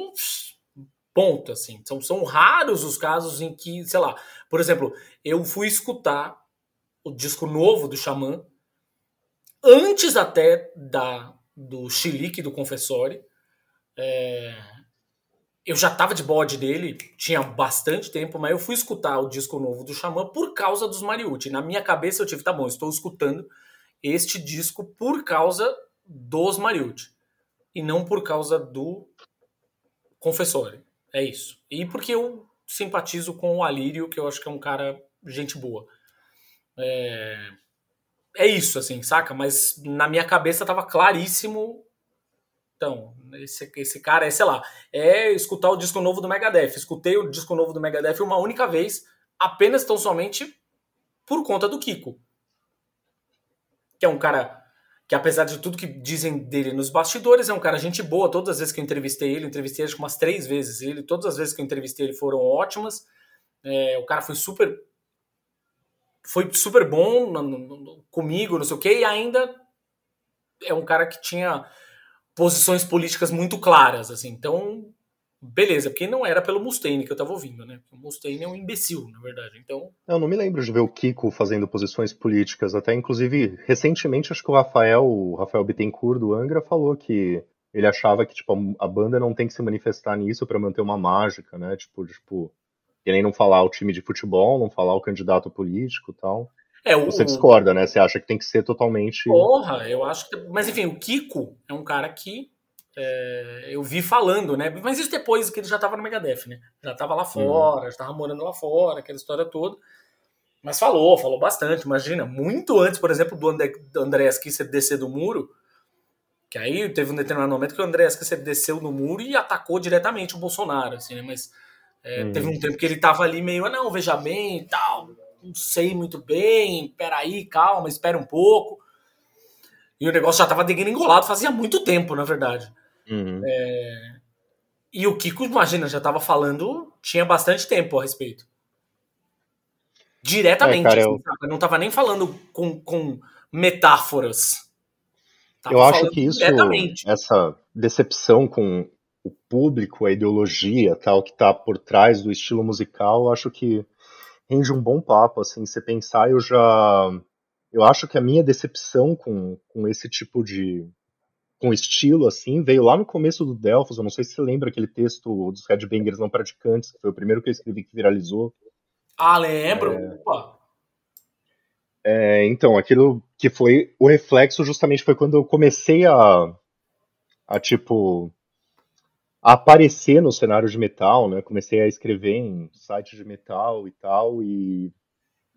ponto, assim. São, são raros os casos em que, sei lá, por exemplo, eu fui escutar o disco novo do Xamã antes até da do Chilique do Confessori. É, eu já tava de bode dele, tinha bastante tempo, mas eu fui escutar o disco novo do Xamã por causa dos Mariucci. Na minha cabeça eu tive, tá bom, estou escutando este disco por causa dos Mariucci e não por causa do Confessori. É isso. E porque eu simpatizo com o Alírio, que eu acho que é um cara gente boa. É, é isso, assim, saca? Mas na minha cabeça tava claríssimo. Então, esse, esse cara é, sei lá, é escutar o disco novo do Megadeth. Escutei o disco novo do Megadeth uma única vez, apenas tão somente por conta do Kiko. Que é um cara que apesar de tudo que dizem dele nos bastidores, é um cara gente boa. Todas as vezes que eu entrevistei ele, entrevistei acho que umas três vezes ele, todas as vezes que eu entrevistei ele foram ótimas. É, o cara foi super foi super bom no, no, comigo, não sei o quê, e ainda é um cara que tinha posições políticas muito claras, assim. Então, beleza, porque não era pelo Mustaine que eu tava ouvindo, né? O Mustaine é um imbecil, na verdade. Então. Eu não me lembro de ver o Kiko fazendo posições políticas. Até, inclusive, recentemente, acho que o Rafael, o Rafael Bittencourt do Angra, falou que ele achava que, tipo, a banda não tem que se manifestar nisso para manter uma mágica, né? Tipo, tipo, que nem não falar o time de futebol, não falar o candidato político e tal. É, o, Você discorda, né? Você acha que tem que ser totalmente. Porra, eu acho que. Mas enfim, o Kiko é um cara que é, eu vi falando, né? Mas isso depois que ele já tava no Megadeth, né? Já tava lá fora, uhum. já tava morando lá fora, aquela história toda. Mas falou, falou bastante, imagina. Muito antes, por exemplo, do, André, do Andreas Kisser descer do muro. Que aí teve um determinado momento que o Andreas Kisser desceu no muro e atacou diretamente o Bolsonaro, assim, né? Mas é, hum. Teve um tempo que ele tava ali meio, ah, não, veja bem e tal, não sei muito bem, peraí, calma, espera um pouco. E o negócio já tava degringolado fazia muito tempo, na verdade. Uhum. É... E o Kiko, imagina, já tava falando, tinha bastante tempo a respeito. Diretamente, é, cara, assim, eu... não tava nem falando com, com metáforas. Tava eu acho que isso, essa decepção com o público, a ideologia, tal, que está por trás do estilo musical, acho que rende um bom papo, assim, você pensar, eu já, eu acho que a minha decepção com, com esse tipo de, com estilo, assim, veio lá no começo do Delphos, eu não sei se você lembra aquele texto dos Headbangers Não Praticantes, que foi o primeiro que eu escrevi que viralizou. Ah, lembro? É... Opa! É, então, aquilo que foi o reflexo justamente foi quando eu comecei a, a tipo, a aparecer no cenário de metal, né? Comecei a escrever em sites de metal e tal, e,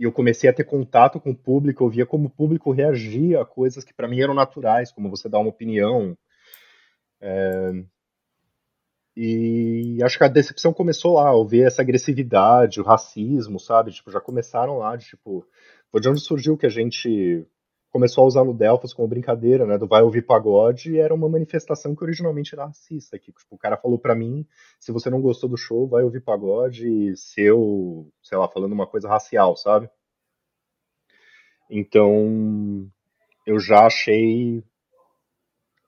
e eu comecei a ter contato com o público, eu via como o público reagia a coisas que para mim eram naturais, como você dar uma opinião. É, e acho que a decepção começou lá, eu ver essa agressividade, o racismo, sabe? Tipo, já começaram lá, de, tipo, de onde surgiu que a gente começou a usar no Delphos como brincadeira, né, do vai ouvir pagode, e era uma manifestação que originalmente era racista, que tipo, o cara falou para mim, se você não gostou do show, vai ouvir pagode, seu, sei lá, falando uma coisa racial, sabe? Então, eu já achei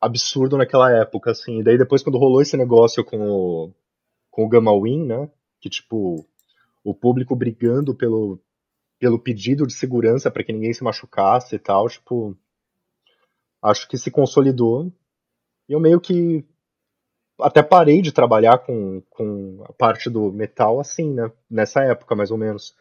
absurdo naquela época, assim, e daí depois quando rolou esse negócio com o, com o Gamma Win, né, que tipo, o público brigando pelo, pelo pedido de segurança para que ninguém se machucasse e tal, tipo, acho que se consolidou. E eu meio que até parei de trabalhar com, com a parte do metal assim, né? Nessa época, mais ou menos.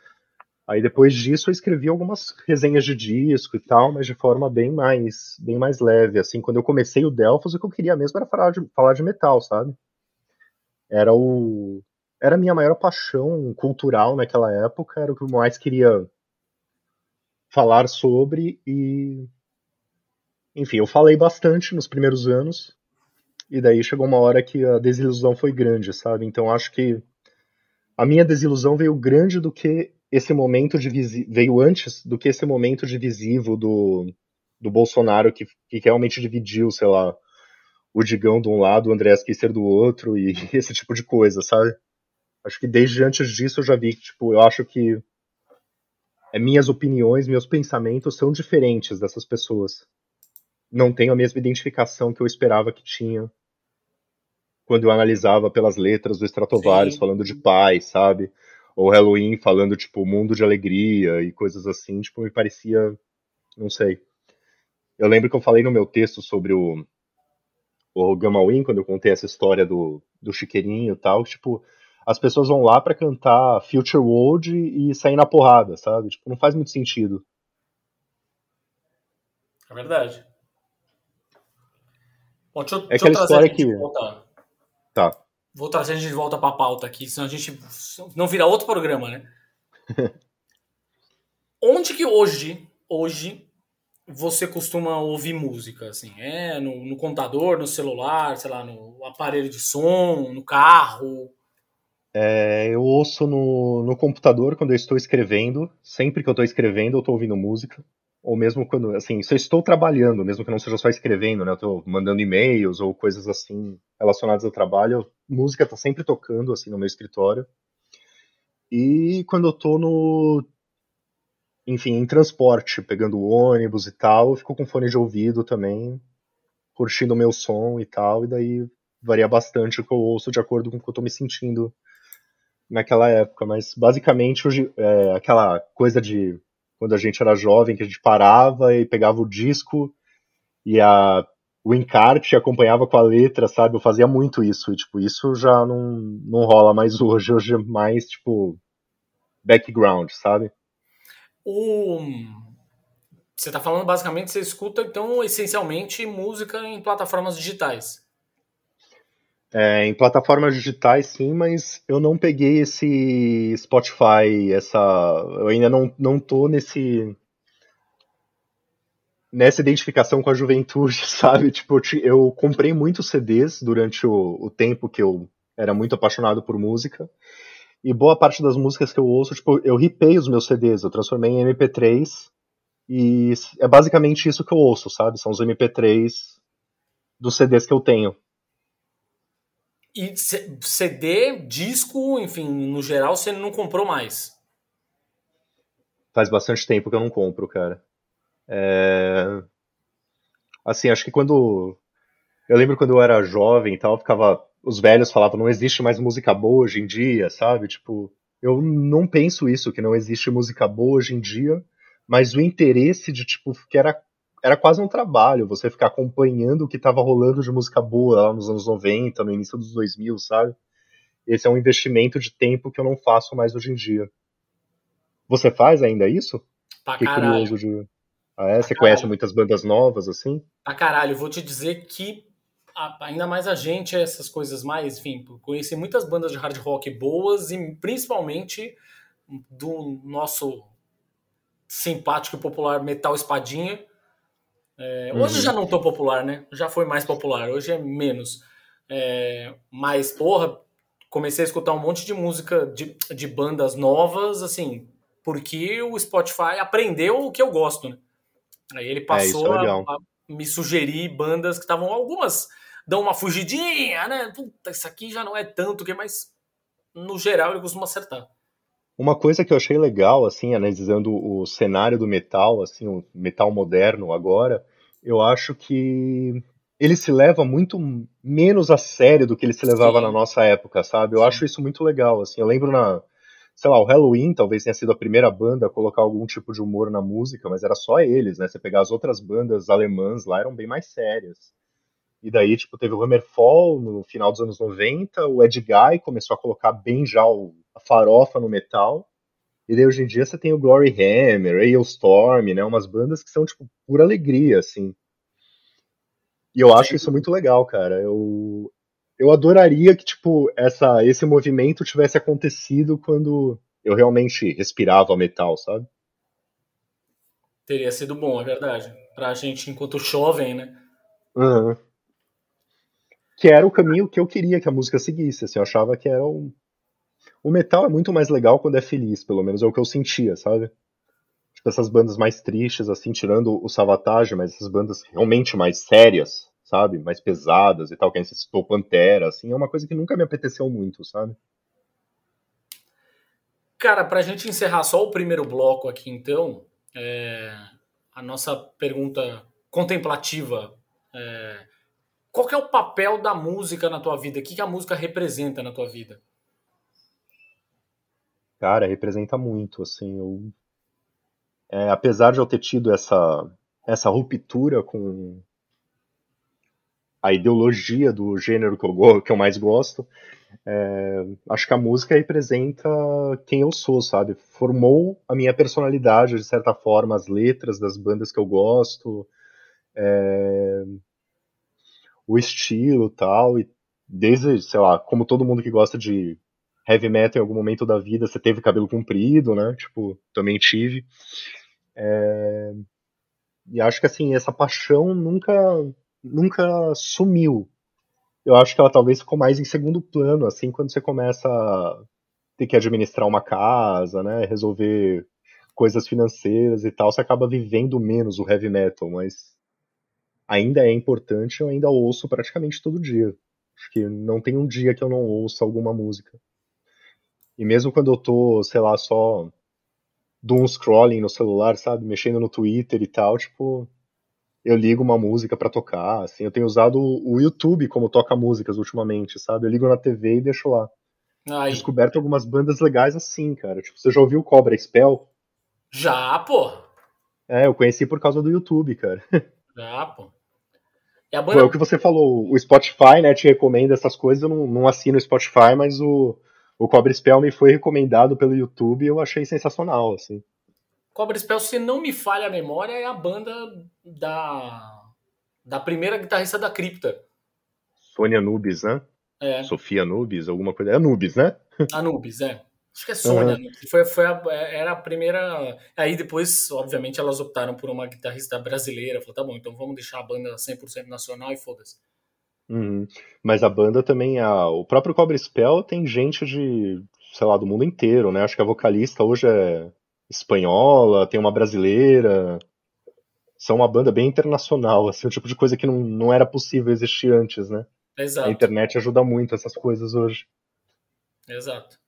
Aí depois disso eu escrevi algumas resenhas de disco e tal, mas de forma bem mais bem mais leve. Assim, quando eu comecei o Delphos, o que eu queria mesmo era falar de, falar de metal, sabe? Era o era a minha maior paixão cultural naquela época, era o que eu mais queria falar sobre e enfim, eu falei bastante nos primeiros anos e daí chegou uma hora que a desilusão foi grande, sabe? Então acho que a minha desilusão veio grande do que esse momento de veio antes do que esse momento divisivo do, do Bolsonaro que, que realmente dividiu, sei lá, o Digão de um lado, o André Kisser do outro e <laughs> esse tipo de coisa, sabe? Acho que desde antes disso eu já vi que, tipo, eu acho que é, minhas opiniões, meus pensamentos são diferentes dessas pessoas. Não tenho a mesma identificação que eu esperava que tinha quando eu analisava pelas letras do Stratovarius Sim. falando de paz, sabe? Ou Halloween falando, tipo, mundo de alegria e coisas assim, tipo, me parecia. Não sei. Eu lembro que eu falei no meu texto sobre o, o Gamma Win, quando eu contei essa história do, do chiqueirinho e tal, tipo, as pessoas vão lá para cantar Future World e sair na porrada, sabe? Tipo, não faz muito sentido. É verdade. Bom, deixa, é deixa aquela história que. Volta. Tá. Vou trazer a gente de volta pra pauta aqui, senão a gente não vira outro programa, né? <laughs> Onde que hoje, hoje, você costuma ouvir música, assim? É no, no computador, no celular, sei lá, no aparelho de som, no carro? É, eu ouço no, no computador quando eu estou escrevendo. Sempre que eu estou escrevendo, eu estou ouvindo música. ou mesmo quando, assim, se eu estou trabalhando, mesmo que não seja só escrevendo, né, eu estou mandando e-mails ou coisas assim relacionadas ao trabalho, música está sempre tocando, assim, no meu escritório. E quando eu estou no, enfim, em transporte, pegando ônibus e tal, eu fico com fone de ouvido também, curtindo o meu som e tal, e daí varia bastante o que eu ouço de acordo com o que eu estou me sentindo naquela época, mas basicamente é, aquela coisa de quando a gente era jovem, que a gente parava e pegava o disco e a, o encarte acompanhava com a letra, sabe? Eu fazia muito isso, e tipo, isso já não, não rola mais hoje, hoje é mais, tipo, background, sabe? O... Você está falando basicamente, você escuta, então, essencialmente, música em plataformas digitais. É, em plataformas digitais, sim, mas eu não peguei esse Spotify, essa. Eu ainda não, não tô nesse. Nessa identificação com a juventude, <laughs> sabe? Tipo, eu comprei muitos CDs durante o, o tempo que eu era muito apaixonado por música. E boa parte das músicas que eu ouço, tipo, eu ripei os meus CDs, eu transformei em MP3. E é basicamente isso que eu ouço, sabe? São os MP3 dos CDs que eu tenho. E CD, disco, enfim, no geral, você não comprou mais? Faz bastante tempo que eu não compro, cara. É... Assim, acho que quando. Eu lembro quando eu era jovem e tal, ficava. Os velhos falavam, não existe mais música boa hoje em dia, sabe? Tipo, eu não penso isso, que não existe música boa hoje em dia, mas o interesse de, tipo, que era era quase um trabalho você ficar acompanhando o que estava rolando de música boa lá nos anos 90, no início dos 2000, sabe? Esse é um investimento de tempo que eu não faço mais hoje em dia. Você faz ainda isso? Pra que caralho. curioso de. Ah, é? Pra você caralho. conhece muitas bandas novas assim? Pra caralho, vou te dizer que ainda mais a gente, essas coisas mais, enfim, conheci muitas bandas de hard rock boas e principalmente do nosso simpático e popular Metal Espadinha é, hoje uhum. já não tô popular, né? Já foi mais popular, hoje é menos. É, mas, porra, comecei a escutar um monte de música de, de bandas novas, assim, porque o Spotify aprendeu o que eu gosto, né? Aí ele é, passou é, a, a, me sugerir bandas que estavam. Algumas dão uma fugidinha, né? Puta, isso aqui já não é tanto que, mas no geral ele costuma acertar. Uma coisa que eu achei legal, assim, analisando o cenário do metal, assim, o metal moderno agora, eu acho que ele se leva muito menos a sério do que ele se levava Sim. na nossa época, sabe? Eu Sim. acho isso muito legal, assim. Eu lembro na, sei lá, o Halloween talvez tenha sido a primeira banda a colocar algum tipo de humor na música, mas era só eles, né? Você pegar as outras bandas alemãs lá eram bem mais sérias. E daí, tipo, teve o Hammerfall no final dos anos 90, o Ed Guy começou a colocar bem já o, a farofa no metal. E daí hoje em dia você tem o Glory Hammer, Hailstorm, né? Umas bandas que são, tipo, pura alegria, assim. E eu acho isso muito legal, cara. Eu, eu adoraria que, tipo, essa, esse movimento tivesse acontecido quando eu realmente respirava metal, sabe? Teria sido bom, é verdade. Pra gente enquanto jovem, né? Uhum. Que era o caminho que eu queria que a música seguisse, assim, eu achava que era um, o metal é muito mais legal quando é feliz, pelo menos é o que eu sentia, sabe? Tipo, essas bandas mais tristes, assim, tirando o Savatage, mas essas bandas realmente mais sérias, sabe? Mais pesadas e tal, que a gente citou Pantera, assim, é uma coisa que nunca me apeteceu muito, sabe? Cara, pra gente encerrar só o primeiro bloco aqui, então, é... a nossa pergunta contemplativa é... Qual é o papel da música na tua vida? O que a música representa na tua vida? Cara, representa muito, assim, eu, é, apesar de eu ter tido essa, essa ruptura com a ideologia do gênero que eu, que eu mais gosto, é, acho que a música representa quem eu sou, sabe? Formou a minha personalidade, de certa forma, as letras das bandas que eu gosto, é, o estilo tal, e desde, sei lá, como todo mundo que gosta de heavy metal em algum momento da vida você teve cabelo comprido, né? Tipo, também tive. É... E acho que assim, essa paixão nunca, nunca sumiu. Eu acho que ela talvez ficou mais em segundo plano, assim, quando você começa a ter que administrar uma casa, né? Resolver coisas financeiras e tal, você acaba vivendo menos o heavy metal, mas ainda é importante, eu ainda ouço praticamente todo dia. Acho que não tem um dia que eu não ouça alguma música. E mesmo quando eu tô, sei lá, só doom scrolling no celular, sabe, mexendo no Twitter e tal, tipo, eu ligo uma música para tocar, assim, eu tenho usado o YouTube como toca músicas ultimamente, sabe? Eu ligo na TV e deixo lá. Ai. Descoberto algumas bandas legais assim, cara. Tipo, você já ouviu Cobra Spell? Já, pô. É, eu conheci por causa do YouTube, cara. <laughs> Já, pô. É, banda... pô, é o que você falou, o Spotify, né, te recomenda essas coisas, eu não, não assino o Spotify, mas o, o Cobra Spell me foi recomendado pelo YouTube e eu achei sensacional, assim. Cobra Spell, se não me falha a memória, é a banda da, da primeira guitarrista da Cripta. Sônia Nubes, né? É. Sofia Nubes, alguma coisa. É Nubes, né? <laughs> Anubis, é. Acho que é Sônia. Uhum. Foi, foi a, era a primeira. Aí depois, obviamente, elas optaram por uma guitarrista brasileira. Falou, tá bom, então vamos deixar a banda 100% nacional e foda-se. Uhum. Mas a banda também, a, o próprio Cobra Spell tem gente de, sei lá, do mundo inteiro, né? Acho que a vocalista hoje é espanhola, tem uma brasileira. São uma banda bem internacional, assim, o tipo de coisa que não, não era possível existir antes, né? Exato. A internet ajuda muito essas coisas hoje. Exato.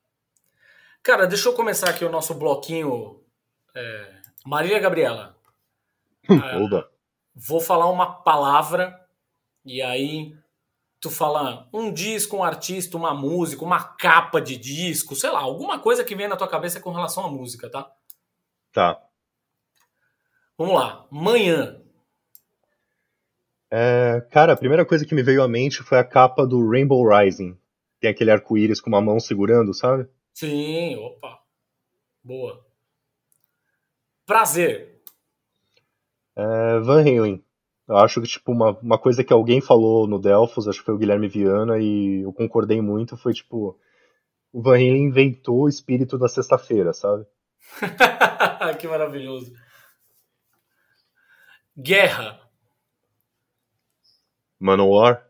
Cara, deixa eu começar aqui o nosso bloquinho. É, Marília Gabriela. <laughs> ah, vou falar uma palavra e aí tu fala um disco, um artista, uma música, uma capa de disco, sei lá, alguma coisa que vem na tua cabeça com relação à música, tá? Tá. Vamos lá. Manhã. É, cara, a primeira coisa que me veio à mente foi a capa do Rainbow Rising. Tem aquele arco-íris com uma mão segurando, sabe? Sim, opa. Boa. Prazer. É, Van Halen. Eu acho que, tipo, uma, uma coisa que alguém falou no Delphos, acho que foi o Guilherme Viana, e eu concordei muito, foi, tipo, o Van Halen inventou o espírito da sexta-feira, sabe? <laughs> que maravilhoso. Guerra. Manowar?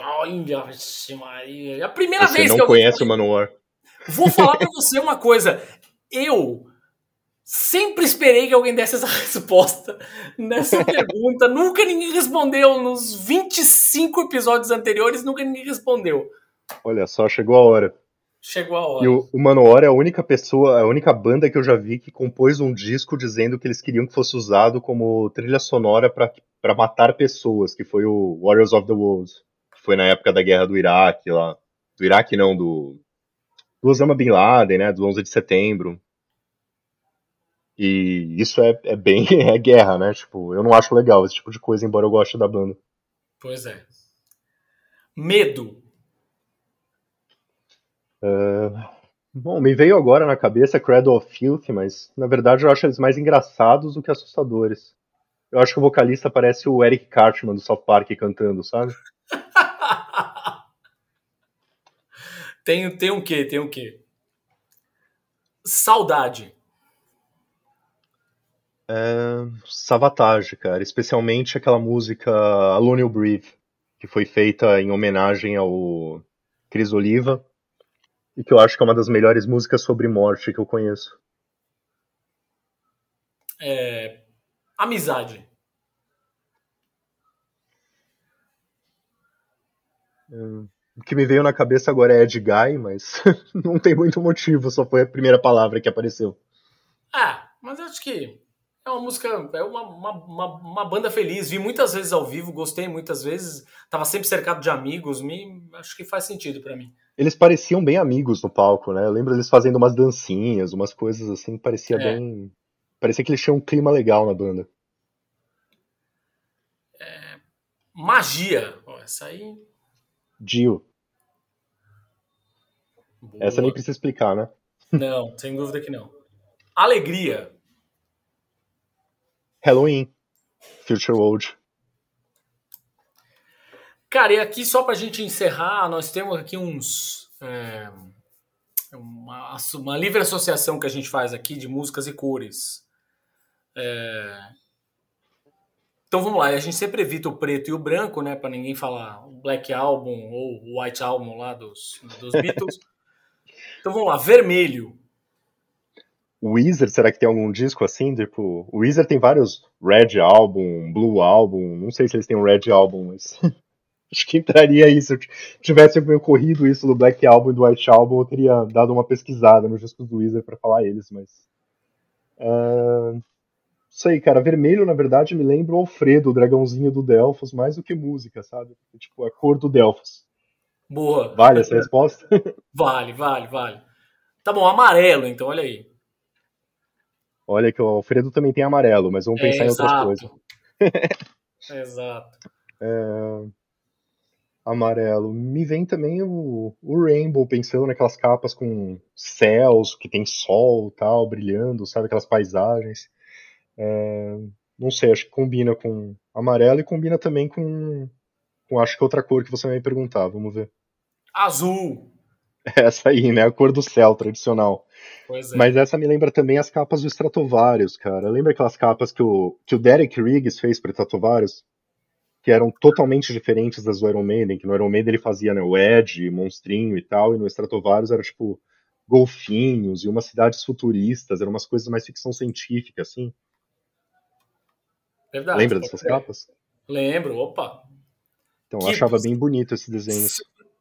Olha, Maria. É a primeira você vez que eu. não conhece o Manowar. Vou falar pra você uma coisa. Eu sempre esperei que alguém desse essa <laughs> resposta nessa pergunta. nunca ninguém respondeu. Nos 25 episódios anteriores, nunca ninguém respondeu. Olha só, chegou a hora. Chegou a hora. E o, o Manowar é a única pessoa, a única banda que eu já vi que compôs um disco dizendo que eles queriam que fosse usado como trilha sonora para matar pessoas, que foi o Warriors of the World, que foi na época da guerra do Iraque lá. Do Iraque não, do, do Osama Bin Laden, né, do 11 de setembro. E isso é, é bem <laughs> é guerra, né? Tipo, eu não acho legal esse tipo de coisa, embora eu goste da banda. Pois é. Medo. Uh, bom, me veio agora na cabeça Cradle of Filth, mas na verdade eu acho eles mais engraçados do que assustadores. Eu acho que o vocalista parece o Eric Cartman do South Park cantando, sabe? <laughs> tem, tem um quê? Tem um quê? Saudade. É, Savatage, cara. Especialmente aquela música Alone You Breathe, que foi feita em homenagem ao Cris Oliva e que eu acho que é uma das melhores músicas sobre morte que eu conheço. É... Amizade. É, o que me veio na cabeça agora é Ed Guy, mas <laughs> não tem muito motivo, só foi a primeira palavra que apareceu. Ah, mas acho que é uma música, é uma, uma, uma, uma, banda feliz. Vi muitas vezes ao vivo, gostei muitas vezes. Tava sempre cercado de amigos. Me, acho que faz sentido para mim. Eles pareciam bem amigos no palco, né? Eu lembro eles fazendo umas dancinhas, umas coisas assim. Parecia é. bem. Parecia que eles tinham um clima legal na banda. É... Magia. Essa aí. Dio. Boa. Essa nem precisa explicar, né? Não, sem dúvida que não. Alegria. Halloween, Future World. Cara, e aqui só pra gente encerrar, nós temos aqui uns. É, uma, uma, livre associação que a gente faz aqui de músicas e cores. É, então vamos lá, a gente sempre evita o preto e o branco, né? Pra ninguém falar o Black Album ou o White Album lá dos, dos Beatles. <laughs> então vamos lá, vermelho. Weezer, será que tem algum disco assim? Tipo, o Weezer tem vários Red Album, Blue Album, não sei se eles têm um Red Album, mas <laughs> acho que entraria isso. Se eu tivesse ocorrido isso do Black Album e do White Album, eu teria dado uma pesquisada nos discos do Weezer para falar eles, mas. Uh, sei, cara, vermelho na verdade me lembra o Alfredo, o dragãozinho do Delphos, mais do que música, sabe? Tipo, a cor do Delphos. Boa. Vale essa resposta? <laughs> vale, vale, vale. Tá bom, amarelo, então, olha aí. Olha que o Alfredo também tem amarelo, mas vamos pensar é, em outras coisas. <laughs> exato. É... Amarelo. Me vem também o, o Rainbow, pensando naquelas capas com céus, que tem sol tal, brilhando, sabe? Aquelas paisagens. É... Não sei, acho que combina com amarelo e combina também com, com acho que outra cor que você vai me perguntar. Vamos ver. Azul. <laughs> Essa aí, né? A cor do céu tradicional. É. Mas essa me lembra também as capas do Stratovarius, cara. Lembra aquelas capas que o, que o Derek Riggs fez para Stratovarius? Que eram totalmente diferentes das do Iron Maiden, que no Iron Maiden ele fazia né, o Edge, monstrinho e tal, e no Stratovarius era tipo golfinhos e umas cidades futuristas, eram umas coisas mais ficção científica, assim. Verdade. Lembra dessas capas? Lembro, opa. Então eu achava bem bonito esse desenho.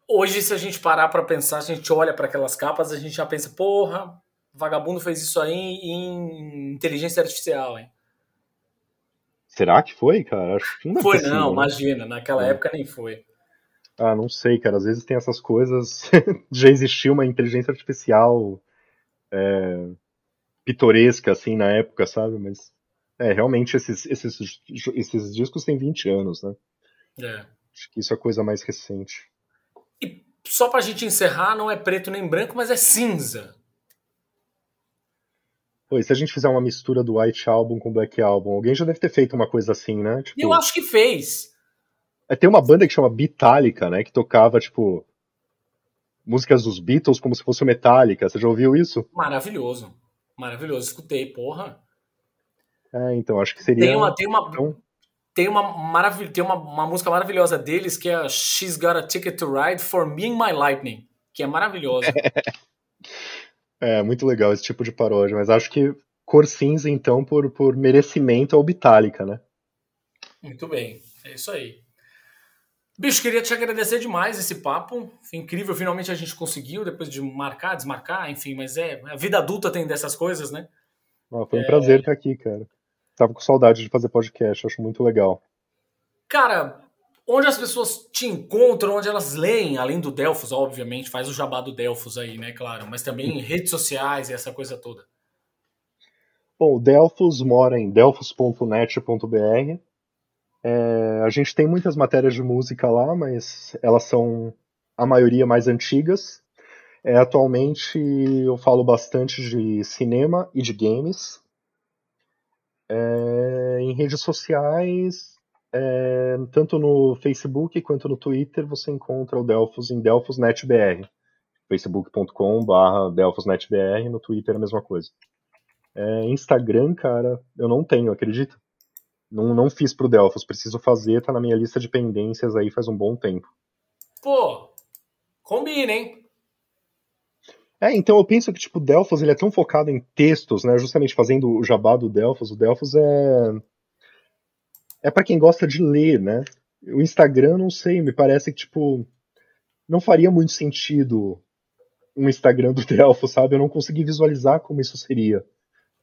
Hoje, se a gente parar para pensar, a gente olha para aquelas capas, a gente já pensa, porra, vagabundo fez isso aí em inteligência artificial, hein? Será que foi, cara? Acho que não foi, não, né? imagina, naquela é. época nem foi. Ah, não sei, cara. Às vezes tem essas coisas. <laughs> Já existiu uma inteligência artificial é, pitoresca, assim, na época, sabe? Mas, é, realmente, esses, esses, esses discos têm 20 anos, né? É. Acho que isso é a coisa mais recente. E só pra gente encerrar, não é preto nem branco, mas é cinza. E se a gente fizer uma mistura do White Album com Black Album? Alguém já deve ter feito uma coisa assim, né? Tipo, Eu acho que fez. É, tem uma banda que chama Beatálica, né? Que tocava, tipo, músicas dos Beatles como se fosse Metallica. Você já ouviu isso? Maravilhoso. Maravilhoso. Escutei, porra. É, então, acho que seria. Tem uma, tem uma, então tem uma maravilha, tem uma, uma música maravilhosa deles que é She's Got a Ticket to Ride for Me and My Lightning, que é maravilhosa. <laughs> é, muito legal esse tipo de paródia, mas acho que cor cinza, então, por, por merecimento ao Bitálica, né? Muito bem, é isso aí. Bicho, queria te agradecer demais esse papo. Foi incrível, finalmente a gente conseguiu, depois de marcar, desmarcar, enfim, mas é. A vida adulta tem dessas coisas, né? foi um é... prazer estar aqui, cara. Tava com saudade de fazer podcast, acho muito legal. Cara, onde as pessoas te encontram, onde elas leem, além do Delfos, obviamente, faz o jabá do Delfos aí, né, claro, mas também em redes sociais e essa coisa toda. Bom, o Delfos mora em delfos.net.br. É, a gente tem muitas matérias de música lá, mas elas são a maioria mais antigas. É, atualmente eu falo bastante de cinema e de games. É, em redes sociais, é, tanto no Facebook quanto no Twitter, você encontra o Delphos em delphosnetbr. facebook.com.br delphosnetbr, no Twitter a mesma coisa. É, Instagram, cara, eu não tenho, acredita? Não, não fiz pro Delphos, preciso fazer, tá na minha lista de pendências aí faz um bom tempo. Pô, combina, hein? É, então eu penso que tipo, o Delphos ele é tão focado em textos, né? Justamente fazendo o jabá do Delphos. O Delphos é. É para quem gosta de ler, né? O Instagram, não sei, me parece que, tipo, não faria muito sentido um Instagram do Delphos, sabe? Eu não consegui visualizar como isso seria.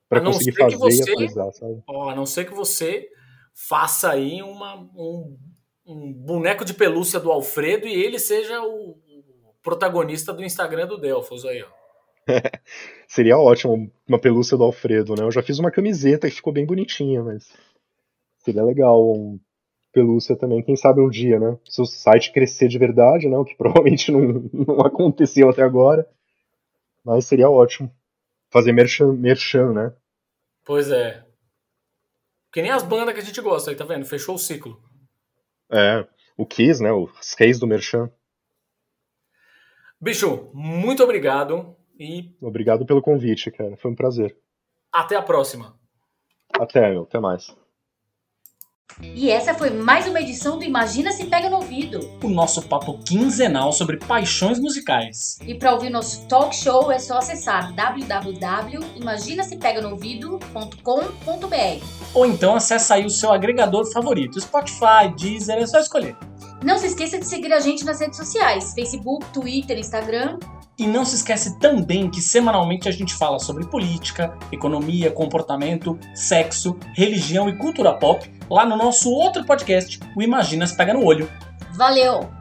para conseguir fazer você, e atualizar, sabe? Ó, a não ser que você faça aí uma, um, um boneco de pelúcia do Alfredo e ele seja o, protagonista do Instagram do Delphos aí, ó. <laughs> Seria ótimo uma pelúcia do Alfredo, né? Eu já fiz uma camiseta que ficou bem bonitinha, mas seria legal um pelúcia também, quem sabe um dia, né? Se o site crescer de verdade, né? O que <laughs> provavelmente não, não aconteceu até agora. Mas seria ótimo. Fazer merchan, merchan, né? Pois é. Que nem as bandas que a gente gosta aí, tá vendo? Fechou o ciclo. É, o Kiss, né? Os reis do merchan. Bicho, muito obrigado e. Obrigado pelo convite, cara. Foi um prazer. Até a próxima. Até, meu. Até mais. E essa foi mais uma edição do Imagina se Pega no Ouvido. O nosso papo quinzenal sobre paixões musicais. E para ouvir nosso talk show é só acessar www.imaginasepeganoouvido.com.br Ou então acessa aí o seu agregador favorito, Spotify, Deezer, é só escolher. Não se esqueça de seguir a gente nas redes sociais, Facebook, Twitter, Instagram. E não se esquece também que semanalmente a gente fala sobre política, economia, comportamento, sexo, religião e cultura pop lá no nosso outro podcast, o Imaginas Pega no Olho. Valeu!